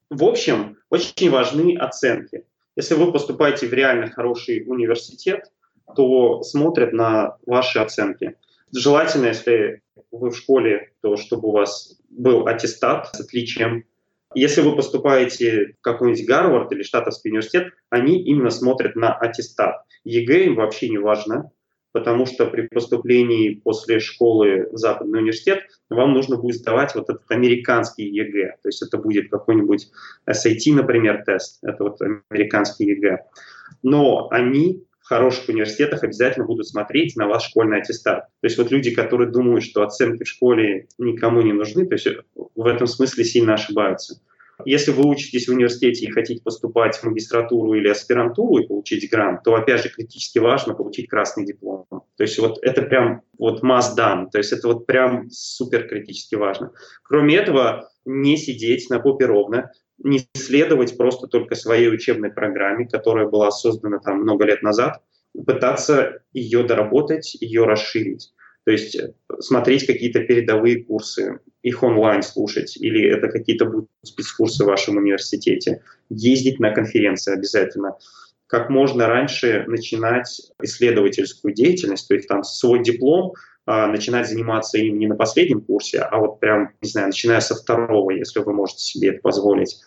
В общем, очень важны оценки. Если вы поступаете в реально хороший университет, то смотрят на ваши оценки. Желательно, если вы в школе, то чтобы у вас был аттестат с отличием. Если вы поступаете в какой-нибудь Гарвард или Штатовский университет, они именно смотрят на аттестат. ЕГЭ им вообще не важно, потому что при поступлении после школы в Западный университет вам нужно будет сдавать вот этот американский ЕГЭ. То есть это будет какой-нибудь SAT, например, тест. Это вот американский ЕГЭ. Но они в хороших университетах обязательно будут смотреть на ваш школьный аттестат. То есть вот люди, которые думают, что оценки в школе никому не нужны, то есть в этом смысле сильно ошибаются. Если вы учитесь в университете и хотите поступать в магистратуру или аспирантуру и получить грант, то, опять же, критически важно получить красный диплом. То есть вот это прям вот must done, то есть это вот прям супер критически важно. Кроме этого, не сидеть на попе ровно, не следовать просто только своей учебной программе, которая была создана там много лет назад, пытаться ее доработать, ее расширить. То есть смотреть какие-то передовые курсы, их онлайн слушать, или это какие-то будут спецкурсы в вашем университете. Ездить на конференции обязательно. Как можно раньше начинать исследовательскую деятельность, то есть там свой диплом, а, начинать заниматься им не на последнем курсе, а вот прям, не знаю, начиная со второго, если вы можете себе это позволить.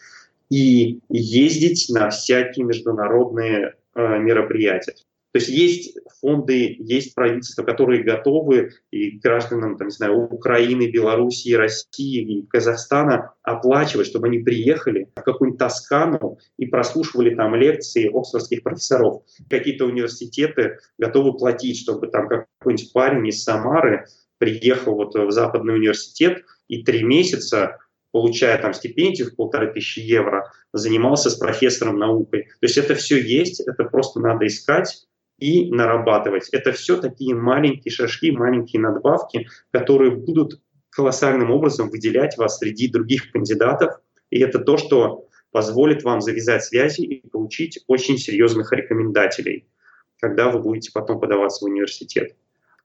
И ездить на всякие международные э, мероприятия. То есть есть фонды, есть правительства, которые готовы и гражданам, там, не знаю, Украины, Белоруссии, России и Казахстана оплачивать, чтобы они приехали в какую-нибудь Тоскану и прослушивали там лекции оксфордских профессоров. Какие-то университеты готовы платить, чтобы там какой-нибудь парень из Самары приехал вот в Западный университет и три месяца получая там стипендию в полторы тысячи евро, занимался с профессором наукой. То есть это все есть, это просто надо искать, и нарабатывать. Это все такие маленькие шажки, маленькие надбавки, которые будут колоссальным образом выделять вас среди других кандидатов. И это то, что позволит вам завязать связи и получить очень серьезных рекомендателей, когда вы будете потом подаваться в университет.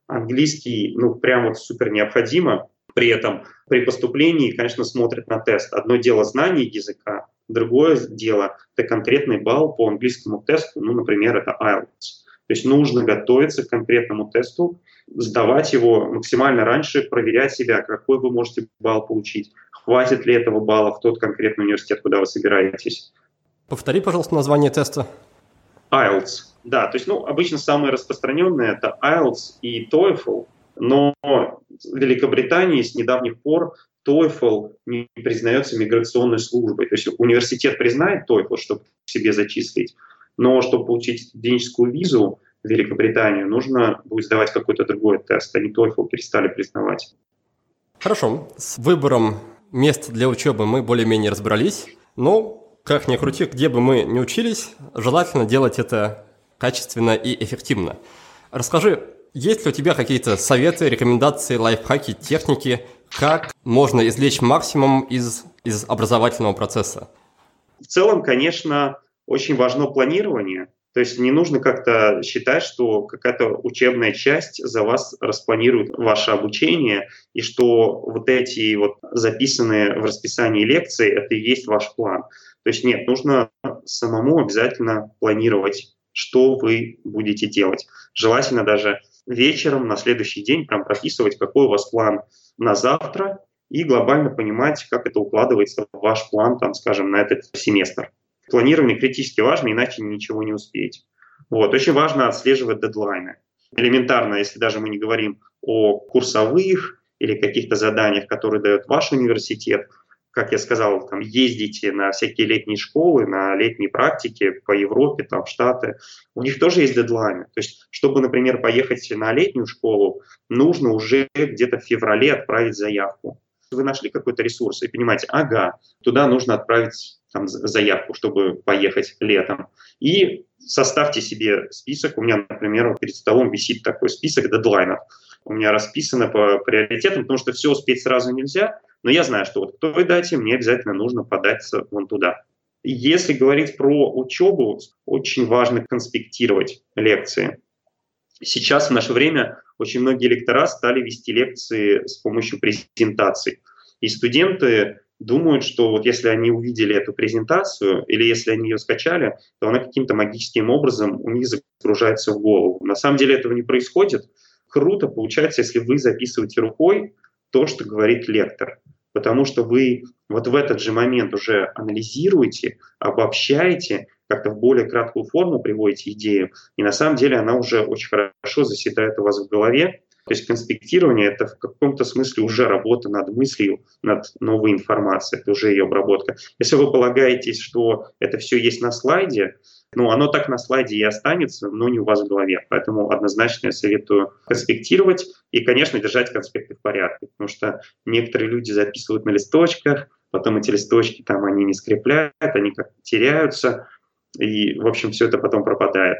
Английский, ну, прям вот супер необходимо. При этом при поступлении, конечно, смотрят на тест. Одно дело знание языка, другое дело – это конкретный балл по английскому тесту, ну, например, это IELTS. То есть нужно готовиться к конкретному тесту, сдавать его максимально раньше, проверять себя, какой вы можете балл получить, хватит ли этого балла в тот конкретный университет, куда вы собираетесь. Повтори, пожалуйста, название теста. IELTS. Да, то есть, ну, обычно самые распространенные это IELTS и TOEFL, но в Великобритании с недавних пор TOEFL не признается миграционной службой. То есть университет признает TOEFL, чтобы себе зачислить, но чтобы получить студенческую визу в Великобританию, нужно будет сдавать какой-то другой тест. Они TOEFL перестали признавать. Хорошо. С выбором мест для учебы мы более-менее разобрались. Но, как ни крути, где бы мы ни учились, желательно делать это качественно и эффективно. Расскажи, есть ли у тебя какие-то советы, рекомендации, лайфхаки, техники, как можно извлечь максимум из, из образовательного процесса? В целом, конечно, очень важно планирование. То есть не нужно как-то считать, что какая-то учебная часть за вас распланирует ваше обучение, и что вот эти вот записанные в расписании лекции, это и есть ваш план. То есть нет, нужно самому обязательно планировать, что вы будете делать. Желательно даже вечером на следующий день прям прописывать, какой у вас план на завтра, и глобально понимать, как это укладывается в ваш план, там, скажем, на этот семестр. Планирование критически важно, иначе ничего не успеете. Вот. Очень важно отслеживать дедлайны. Элементарно, если даже мы не говорим о курсовых или каких-то заданиях, которые дает ваш университет, как я сказал, там, ездите на всякие летние школы, на летние практики по Европе, там, в Штаты, у них тоже есть дедлайны. То есть, чтобы, например, поехать на летнюю школу, нужно уже где-то в феврале отправить заявку. Вы нашли какой-то ресурс и понимаете, ага, туда нужно отправить там, заявку, чтобы поехать летом. И составьте себе список. У меня, например, перед столом висит такой список дедлайнов. У меня расписано по приоритетам, потому что все успеть сразу нельзя, но я знаю, что вот к той дате мне обязательно нужно податься вон туда. Если говорить про учебу, очень важно конспектировать лекции. Сейчас в наше время очень многие лектора стали вести лекции с помощью презентаций. И студенты думают, что вот если они увидели эту презентацию или если они ее скачали, то она каким-то магическим образом у них загружается в голову. На самом деле этого не происходит. Круто получается, если вы записываете рукой то, что говорит лектор, потому что вы вот в этот же момент уже анализируете, обобщаете, как-то в более краткую форму приводите идею, и на самом деле она уже очень хорошо заседает у вас в голове, то есть конспектирование – это в каком-то смысле уже работа над мыслью, над новой информацией, это уже ее обработка. Если вы полагаетесь, что это все есть на слайде, ну, оно так на слайде и останется, но не у вас в голове. Поэтому однозначно я советую конспектировать и, конечно, держать конспекты в порядке, потому что некоторые люди записывают на листочках, потом эти листочки там они не скрепляют, они как теряются, и, в общем, все это потом пропадает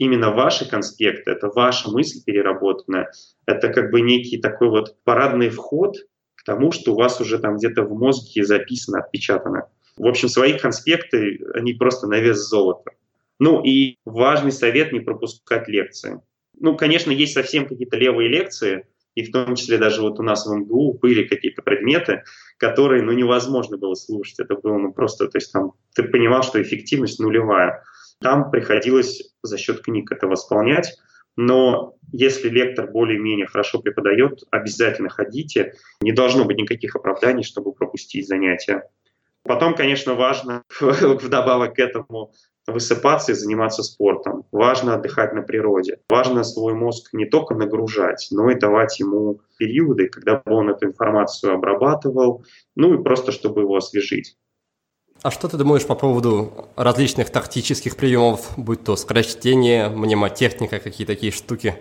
именно ваши конспекты, это ваша мысль переработанная, это как бы некий такой вот парадный вход к тому, что у вас уже там где-то в мозге записано, отпечатано. В общем, свои конспекты, они просто на вес золота. Ну и важный совет не пропускать лекции. Ну, конечно, есть совсем какие-то левые лекции, и в том числе даже вот у нас в МГУ были какие-то предметы, которые, ну, невозможно было слушать. Это было, ну, просто, то есть там ты понимал, что эффективность нулевая. Там приходилось за счет книг это восполнять. Но если лектор более-менее хорошо преподает, обязательно ходите. Не должно быть никаких оправданий, чтобы пропустить занятия. Потом, конечно, важно <laughs> вдобавок к этому высыпаться и заниматься спортом. Важно отдыхать на природе. Важно свой мозг не только нагружать, но и давать ему периоды, когда бы он эту информацию обрабатывал, ну и просто чтобы его освежить. А что ты думаешь по поводу различных тактических приемов, будь то скорочтение, мнемотехника, какие такие штуки?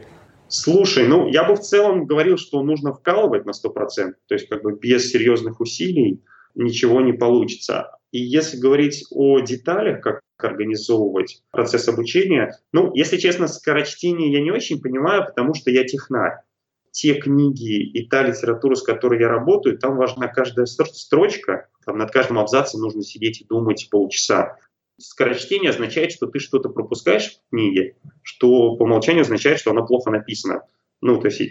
Слушай, ну я бы в целом говорил, что нужно вкалывать на 100%, то есть как бы без серьезных усилий ничего не получится. И если говорить о деталях, как организовывать процесс обучения, ну, если честно, скорочтение я не очень понимаю, потому что я технарь те книги и та литература, с которой я работаю, там важна каждая строчка, там над каждым абзацем нужно сидеть и думать полчаса. Скорочтение означает, что ты что-то пропускаешь в книге, что по умолчанию означает, что она плохо написана. Ну, то есть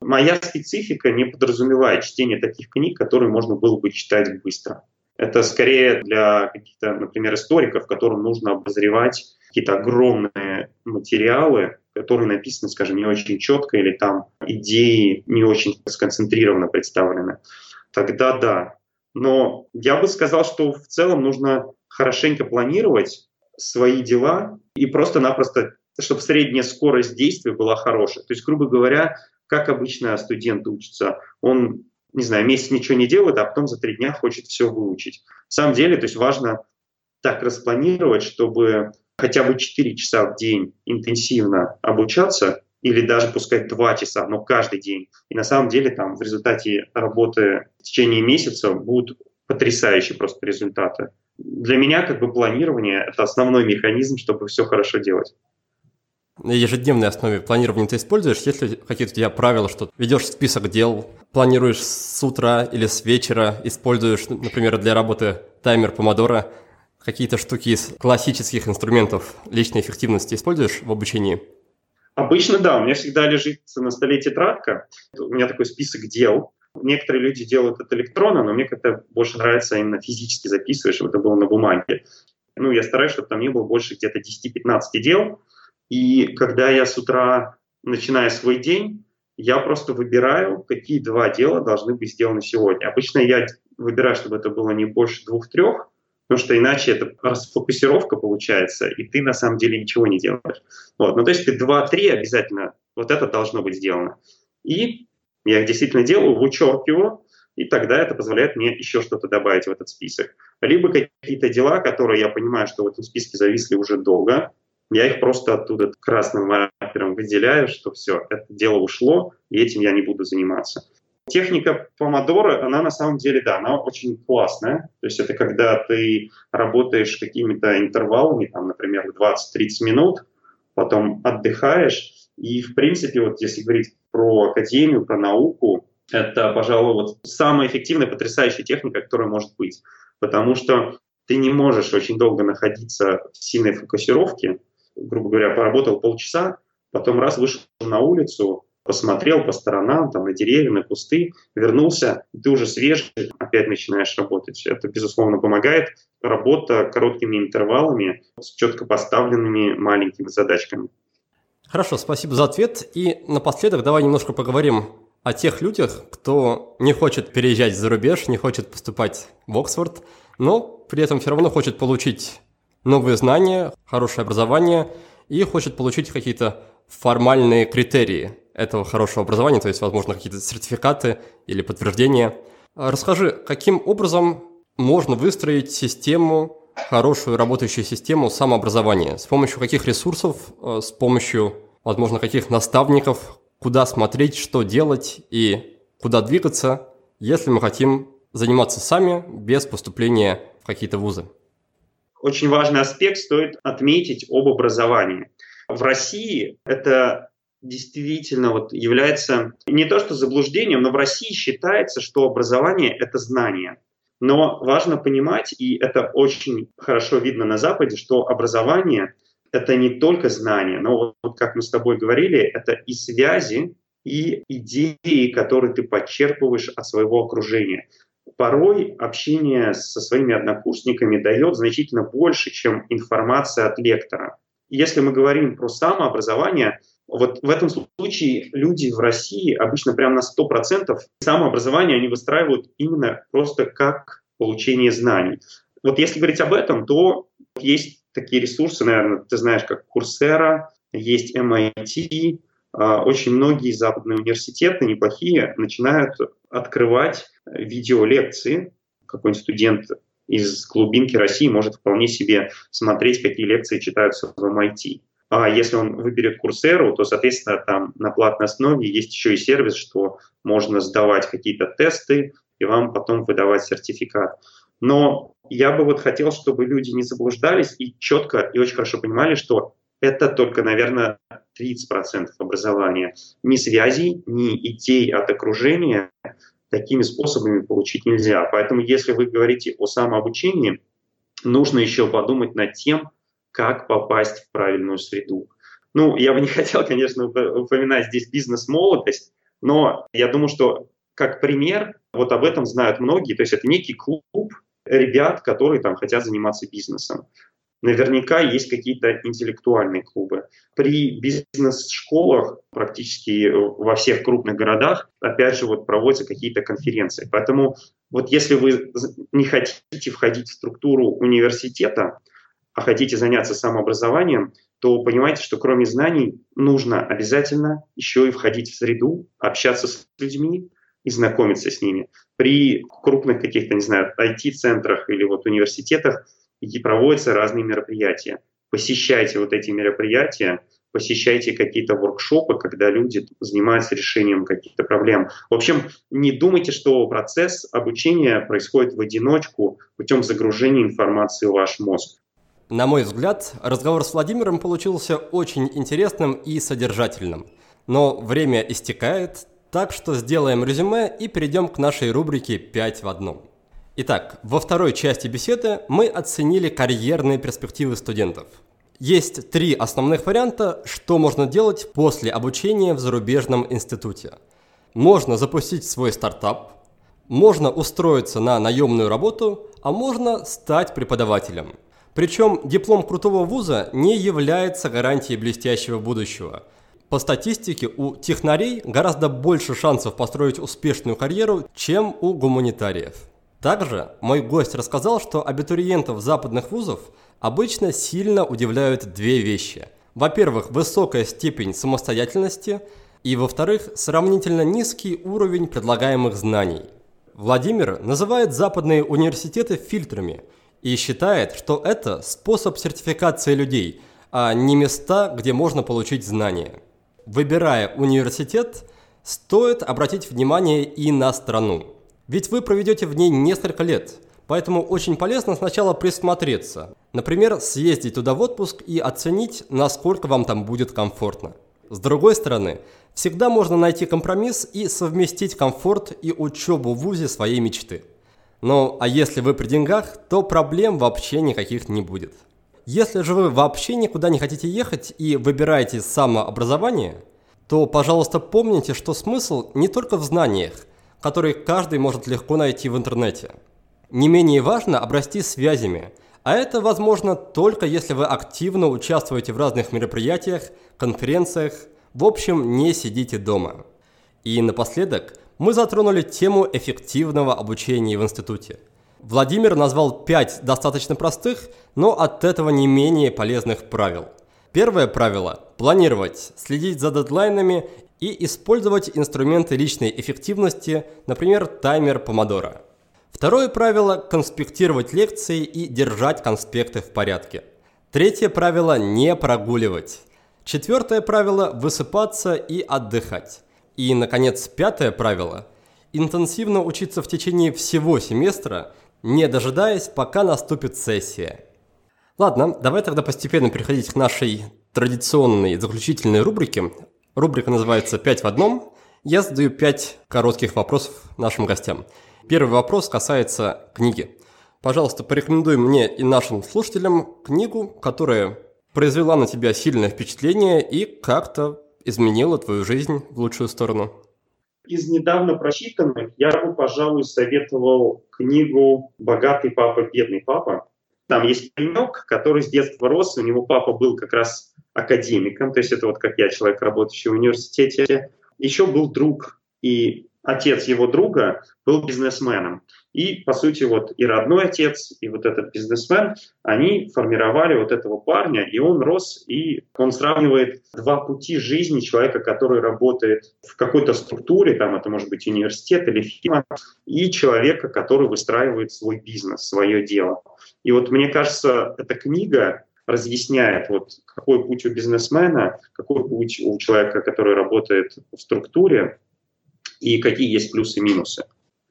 моя специфика не подразумевает чтение таких книг, которые можно было бы читать быстро. Это скорее для каких-то, например, историков, которым нужно обозревать какие-то огромные материалы, которые написаны, скажем, не очень четко или там идеи не очень сконцентрированно представлены, тогда да. Но я бы сказал, что в целом нужно хорошенько планировать свои дела и просто-напросто, чтобы средняя скорость действия была хорошая. То есть, грубо говоря, как обычно студент учится, он, не знаю, месяц ничего не делает, а потом за три дня хочет все выучить. На самом деле, то есть важно так распланировать, чтобы хотя бы 4 часа в день интенсивно обучаться, или даже пускай 2 часа, но каждый день. И на самом деле там в результате работы в течение месяца будут потрясающие просто результаты. Для меня как бы планирование – это основной механизм, чтобы все хорошо делать. На ежедневной основе планирование ты используешь? Есть ли какие-то у тебя правила, что ведешь список дел, планируешь с утра или с вечера, используешь, например, для работы таймер помодора – Какие-то штуки из классических инструментов личной эффективности используешь в обучении? Обычно да, у меня всегда лежит на столе тетрадка, у меня такой список дел. Некоторые люди делают это электронно, но мне как-то больше нравится именно физически записывать, чтобы это было на бумаге. Ну, я стараюсь, чтобы там не было больше где-то 10-15 дел. И когда я с утра начиная свой день, я просто выбираю, какие два дела должны быть сделаны сегодня. Обычно я выбираю, чтобы это было не больше двух-трех, потому что иначе это расфокусировка получается, и ты на самом деле ничего не делаешь. Вот. Ну, то есть ты два-три обязательно, вот это должно быть сделано. И я их действительно делаю, вычеркиваю, и тогда это позволяет мне еще что-то добавить в этот список. Либо какие-то дела, которые я понимаю, что в этом списке зависли уже долго, я их просто оттуда красным маркером выделяю, что все, это дело ушло, и этим я не буду заниматься. Техника помодоро, она на самом деле, да, она очень классная. То есть это когда ты работаешь какими-то интервалами, там, например, 20-30 минут, потом отдыхаешь. И, в принципе, вот если говорить про академию, про науку, это, пожалуй, вот самая эффективная, потрясающая техника, которая может быть. Потому что ты не можешь очень долго находиться в сильной фокусировке. Грубо говоря, поработал полчаса, потом раз вышел на улицу, посмотрел по сторонам, там, на деревья, на кусты, вернулся, ты уже свежий, опять начинаешь работать. Это, безусловно, помогает. Работа короткими интервалами с четко поставленными маленькими задачками. Хорошо, спасибо за ответ. И напоследок давай немножко поговорим о тех людях, кто не хочет переезжать за рубеж, не хочет поступать в Оксфорд, но при этом все равно хочет получить новые знания, хорошее образование и хочет получить какие-то формальные критерии этого хорошего образования, то есть, возможно, какие-то сертификаты или подтверждения. Расскажи, каким образом можно выстроить систему, хорошую работающую систему самообразования? С помощью каких ресурсов, э, с помощью, возможно, каких наставников, куда смотреть, что делать и куда двигаться, если мы хотим заниматься сами без поступления в какие-то вузы? Очень важный аспект стоит отметить об образовании. В России это действительно вот является не то что заблуждением, но в России считается, что образование — это знание. Но важно понимать, и это очень хорошо видно на Западе, что образование — это не только знание, но вот как мы с тобой говорили, это и связи, и идеи, которые ты подчерпываешь от своего окружения. Порой общение со своими однокурсниками дает значительно больше, чем информация от лектора. Если мы говорим про самообразование, вот в этом случае люди в России обычно прямо на 100% самообразование они выстраивают именно просто как получение знаний. Вот если говорить об этом, то есть такие ресурсы, наверное, ты знаешь, как Coursera, есть MIT, а, очень многие западные университеты, неплохие, начинают открывать видеолекции. Какой-нибудь студент из глубинки России может вполне себе смотреть, какие лекции читаются в MIT. А если он выберет Курсеру, то, соответственно, там на платной основе есть еще и сервис, что можно сдавать какие-то тесты и вам потом выдавать сертификат. Но я бы вот хотел, чтобы люди не заблуждались и четко и очень хорошо понимали, что это только, наверное, 30% образования. Ни связей, ни идей от окружения такими способами получить нельзя. Поэтому, если вы говорите о самообучении, нужно еще подумать над тем, как попасть в правильную среду. Ну, я бы не <laughs> хотел, конечно, упоминать здесь бизнес-молодость, но я думаю, что как пример, вот об этом знают многие, то есть это некий клуб ребят, которые там хотят заниматься бизнесом. Наверняка есть какие-то интеллектуальные клубы. При бизнес-школах практически во всех крупных городах, опять же, вот проводятся какие-то конференции. Поэтому вот если вы не хотите входить в структуру университета, а хотите заняться самообразованием, то понимаете, что кроме знаний нужно обязательно еще и входить в среду, общаться с людьми и знакомиться с ними. При крупных каких-то, не знаю, IT-центрах или вот университетах и проводятся разные мероприятия. Посещайте вот эти мероприятия, посещайте какие-то воркшопы, когда люди занимаются решением каких-то проблем. В общем, не думайте, что процесс обучения происходит в одиночку путем загружения информации в ваш мозг. На мой взгляд, разговор с Владимиром получился очень интересным и содержательным. Но время истекает, так что сделаем резюме и перейдем к нашей рубрике «5 в одном». Итак, во второй части беседы мы оценили карьерные перспективы студентов. Есть три основных варианта, что можно делать после обучения в зарубежном институте. Можно запустить свой стартап, можно устроиться на наемную работу, а можно стать преподавателем. Причем диплом крутого вуза не является гарантией блестящего будущего. По статистике, у технарей гораздо больше шансов построить успешную карьеру, чем у гуманитариев. Также мой гость рассказал, что абитуриентов западных вузов обычно сильно удивляют две вещи. Во-первых, высокая степень самостоятельности, и во-вторых, сравнительно низкий уровень предлагаемых знаний. Владимир называет западные университеты фильтрами и считает, что это способ сертификации людей, а не места, где можно получить знания. Выбирая университет, стоит обратить внимание и на страну. Ведь вы проведете в ней несколько лет, поэтому очень полезно сначала присмотреться. Например, съездить туда в отпуск и оценить, насколько вам там будет комфортно. С другой стороны, всегда можно найти компромисс и совместить комфорт и учебу в ВУЗе своей мечты. Ну, а если вы при деньгах, то проблем вообще никаких не будет. Если же вы вообще никуда не хотите ехать и выбираете самообразование, то, пожалуйста, помните, что смысл не только в знаниях, которые каждый может легко найти в интернете. Не менее важно обрасти связями, а это возможно только если вы активно участвуете в разных мероприятиях, конференциях, в общем, не сидите дома. И напоследок мы затронули тему эффективного обучения в институте. Владимир назвал пять достаточно простых, но от этого не менее полезных правил. Первое правило – планировать, следить за дедлайнами и использовать инструменты личной эффективности, например, таймер помодора. Второе правило – конспектировать лекции и держать конспекты в порядке. Третье правило – не прогуливать. Четвертое правило – высыпаться и отдыхать. И, наконец, пятое правило – интенсивно учиться в течение всего семестра, не дожидаясь, пока наступит сессия. Ладно, давай тогда постепенно переходить к нашей традиционной заключительной рубрике. Рубрика называется «Пять в одном». Я задаю пять коротких вопросов нашим гостям. Первый вопрос касается книги. Пожалуйста, порекомендуй мне и нашим слушателям книгу, которая произвела на тебя сильное впечатление и как-то изменила твою жизнь в лучшую сторону? Из недавно прочитанных я бы, пожалуй, советовал книгу «Богатый папа, бедный папа». Там есть паренек, который с детства рос, у него папа был как раз академиком, то есть это вот как я, человек, работающий в университете. Еще был друг, и отец его друга был бизнесменом. И, по сути, вот и родной отец, и вот этот бизнесмен, они формировали вот этого парня, и он рос, и он сравнивает два пути жизни человека, который работает в какой-то структуре, там это может быть университет или фирма, и человека, который выстраивает свой бизнес, свое дело. И вот мне кажется, эта книга разъясняет, вот какой путь у бизнесмена, какой путь у человека, который работает в структуре, и какие есть плюсы и минусы.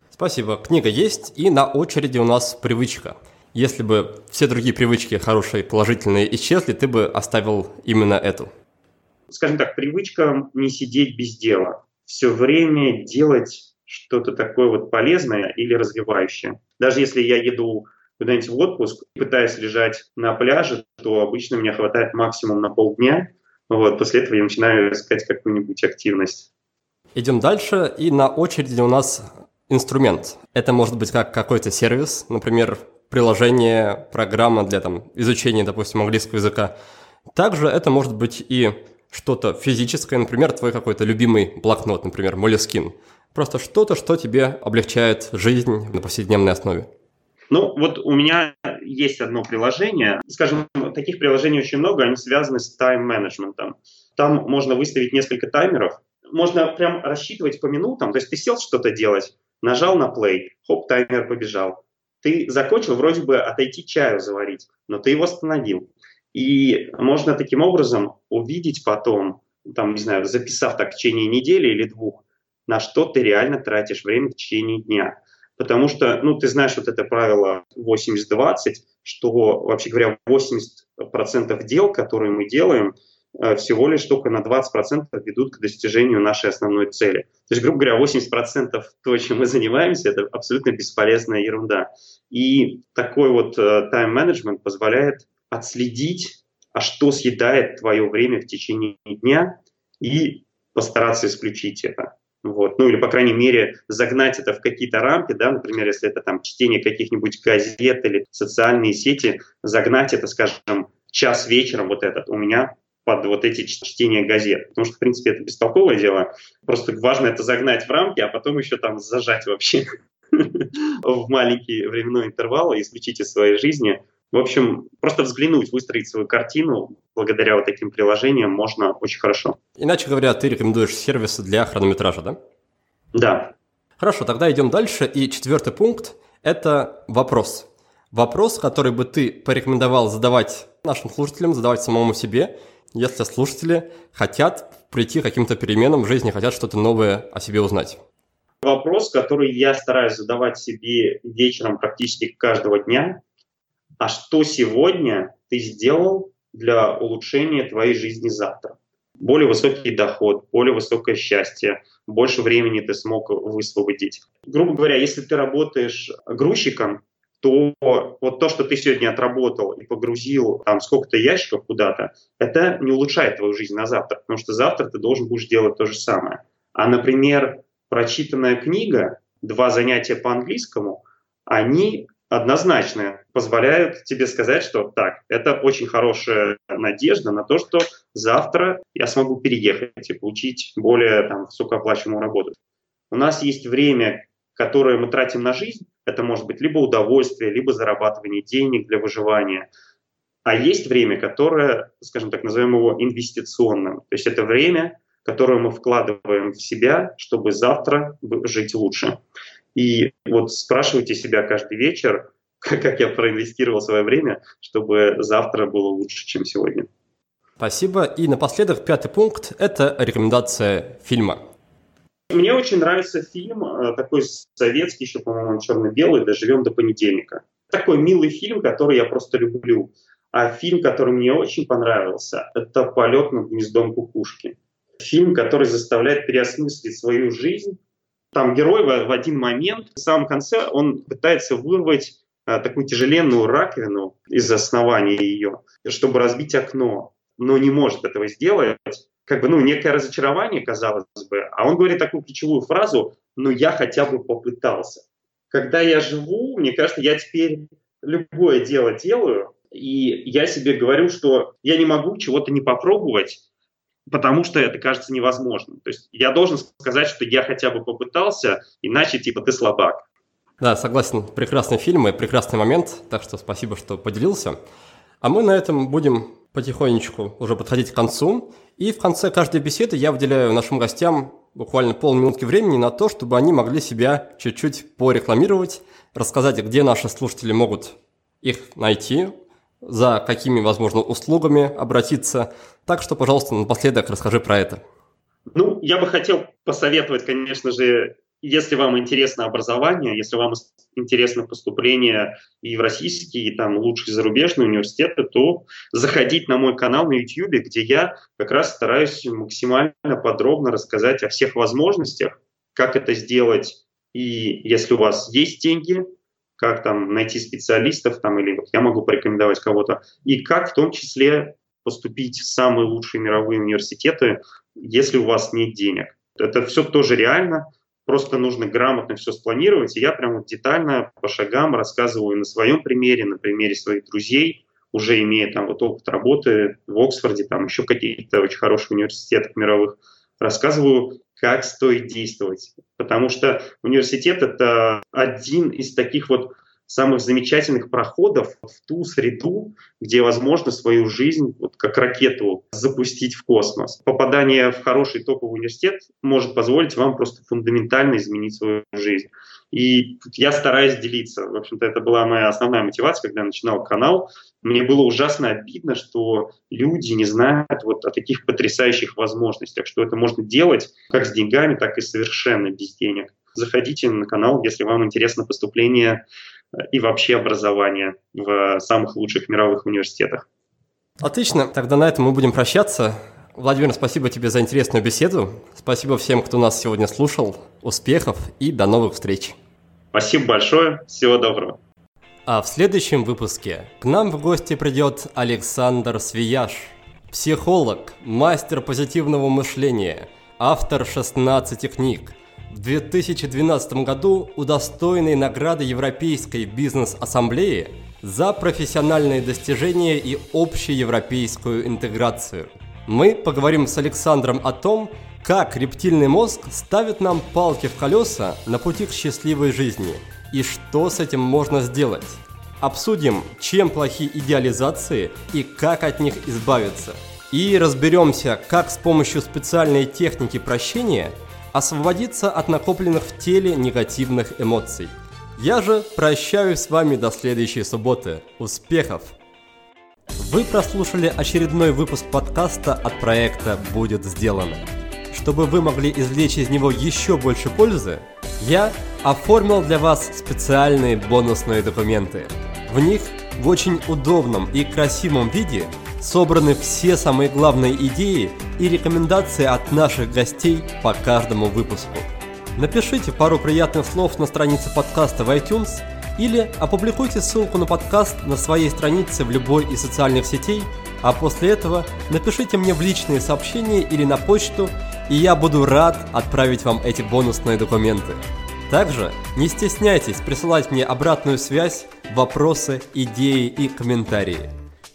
Спасибо. Книга есть, и на очереди у нас привычка. Если бы все другие привычки хорошие, положительные исчезли, ты бы оставил именно эту. Скажем так, привычка не сидеть без дела. Все время делать что-то такое вот полезное или развивающее. Даже если я еду куда-нибудь в отпуск, пытаясь лежать на пляже, то обычно меня хватает максимум на полдня. Вот, после этого я начинаю искать какую-нибудь активность. Идем дальше, и на очереди у нас инструмент. Это может быть как какой-то сервис, например, приложение, программа для там, изучения, допустим, английского языка. Также это может быть и что-то физическое, например, твой какой-то любимый блокнот, например, Moleskine. Просто что-то, что тебе облегчает жизнь на повседневной основе. Ну, вот у меня есть одно приложение. Скажем, таких приложений очень много, они связаны с тайм-менеджментом. Там можно выставить несколько таймеров, можно прям рассчитывать по минутам. То есть ты сел что-то делать, нажал на play, хоп, таймер побежал. Ты закончил вроде бы отойти чаю заварить, но ты его остановил. И можно таким образом увидеть потом, там, не знаю, записав так в течение недели или двух, на что ты реально тратишь время в течение дня. Потому что, ну, ты знаешь вот это правило 80-20, что, вообще говоря, 80% дел, которые мы делаем, всего лишь только на 20% ведут к достижению нашей основной цели. То есть, грубо говоря, 80% <laughs> того, чем мы занимаемся, это абсолютно бесполезная ерунда. И такой вот э, тайм-менеджмент позволяет отследить, а что съедает твое время в течение дня, и постараться исключить это. Вот. Ну или, по крайней мере, загнать это в какие-то рамки, да, например, если это там чтение каких-нибудь газет или социальные сети, загнать это, скажем, час вечером вот этот у меня под вот эти чтения газет. Потому что, в принципе, это бестолковое дело. Просто важно это загнать в рамки, а потом еще там зажать вообще <laughs> в маленький временной интервал и исключить из своей жизни. В общем, просто взглянуть, выстроить свою картину благодаря вот таким приложениям можно очень хорошо. Иначе говоря, ты рекомендуешь сервисы для хронометража, да? Да. Хорошо, тогда идем дальше. И четвертый пункт – это вопрос. Вопрос, который бы ты порекомендовал задавать нашим слушателям, задавать самому себе, если слушатели хотят прийти к каким-то переменам в жизни, хотят что-то новое о себе узнать. Вопрос, который я стараюсь задавать себе вечером практически каждого дня. А что сегодня ты сделал для улучшения твоей жизни завтра? Более высокий доход, более высокое счастье, больше времени ты смог высвободить. Грубо говоря, если ты работаешь грузчиком, то вот то, что ты сегодня отработал и погрузил там сколько-то ящиков куда-то, это не улучшает твою жизнь на завтра, потому что завтра ты должен будешь делать то же самое. А, например, прочитанная книга, два занятия по английскому, они однозначно позволяют тебе сказать, что так, это очень хорошая надежда на то, что завтра я смогу переехать и получить более там, высокооплачиваемую работу. У нас есть время, которое мы тратим на жизнь, это может быть либо удовольствие, либо зарабатывание денег для выживания. А есть время, которое, скажем так, назовем его инвестиционным. То есть это время, которую мы вкладываем в себя, чтобы завтра жить лучше. И вот спрашивайте себя каждый вечер, <laughs> как я проинвестировал свое время, чтобы завтра было лучше, чем сегодня. Спасибо. И напоследок пятый пункт – это рекомендация фильма. Мне очень нравится фильм, э, такой советский, еще, по-моему, черно-белый, «Доживем до понедельника». Такой милый фильм, который я просто люблю. А фильм, который мне очень понравился, это «Полет над гнездом кукушки» фильм, который заставляет переосмыслить свою жизнь. Там герой в, один момент, в самом конце, он пытается вырвать а, такую тяжеленную раковину из основания ее, чтобы разбить окно, но не может этого сделать. Как бы, ну, некое разочарование, казалось бы. А он говорит такую ключевую фразу, но я хотя бы попытался. Когда я живу, мне кажется, я теперь любое дело делаю, и я себе говорю, что я не могу чего-то не попробовать, потому что это кажется невозможным. То есть я должен сказать, что я хотя бы попытался, иначе типа ты слабак. Да, согласен. Прекрасный фильм и прекрасный момент, так что спасибо, что поделился. А мы на этом будем потихонечку уже подходить к концу. И в конце каждой беседы я выделяю нашим гостям буквально полминутки времени на то, чтобы они могли себя чуть-чуть порекламировать, рассказать, где наши слушатели могут их найти, за какими, возможно, услугами обратиться. Так что, пожалуйста, напоследок расскажи про это. Ну, я бы хотел посоветовать, конечно же, если вам интересно образование, если вам интересно поступление и в российские, и там лучшие зарубежные университеты, то заходить на мой канал на YouTube, где я как раз стараюсь максимально подробно рассказать о всех возможностях, как это сделать. И если у вас есть деньги, как там найти специалистов, там, или вот я могу порекомендовать кого-то, и как в том числе поступить в самые лучшие мировые университеты, если у вас нет денег. Это все тоже реально, просто нужно грамотно все спланировать, и я прям вот детально по шагам рассказываю на своем примере, на примере своих друзей, уже имея там вот опыт работы в Оксфорде, там еще какие-то очень хорошие университеты мировых, рассказываю, как стоит действовать. Потому что университет – это один из таких вот самых замечательных проходов в ту среду, где возможно свою жизнь вот как ракету запустить в космос. Попадание в хороший топовый университет может позволить вам просто фундаментально изменить свою жизнь. И я стараюсь делиться. В общем-то, это была моя основная мотивация, когда я начинал канал. Мне было ужасно обидно, что люди не знают вот о таких потрясающих возможностях, что это можно делать как с деньгами, так и совершенно без денег. Заходите на канал, если вам интересно поступление и вообще образование в самых лучших мировых университетах. Отлично, тогда на этом мы будем прощаться. Владимир, спасибо тебе за интересную беседу. Спасибо всем, кто нас сегодня слушал. Успехов и до новых встреч. Спасибо большое. Всего доброго. А в следующем выпуске к нам в гости придет Александр Свияж, психолог, мастер позитивного мышления, автор 16 книг – в 2012 году удостоенный награды Европейской бизнес-ассамблеи за профессиональные достижения и общеевропейскую интеграцию. Мы поговорим с Александром о том, как рептильный мозг ставит нам палки в колеса на пути к счастливой жизни и что с этим можно сделать. Обсудим, чем плохи идеализации и как от них избавиться. И разберемся, как с помощью специальной техники прощения освободиться от накопленных в теле негативных эмоций. Я же прощаюсь с вами до следующей субботы. Успехов! Вы прослушали очередной выпуск подкаста от проекта «Будет сделано». Чтобы вы могли извлечь из него еще больше пользы, я оформил для вас специальные бонусные документы – в них в очень удобном и красивом виде собраны все самые главные идеи и рекомендации от наших гостей по каждому выпуску. Напишите пару приятных слов на странице подкаста в iTunes или опубликуйте ссылку на подкаст на своей странице в любой из социальных сетей, а после этого напишите мне в личные сообщения или на почту, и я буду рад отправить вам эти бонусные документы. Также не стесняйтесь присылать мне обратную связь, вопросы, идеи и комментарии.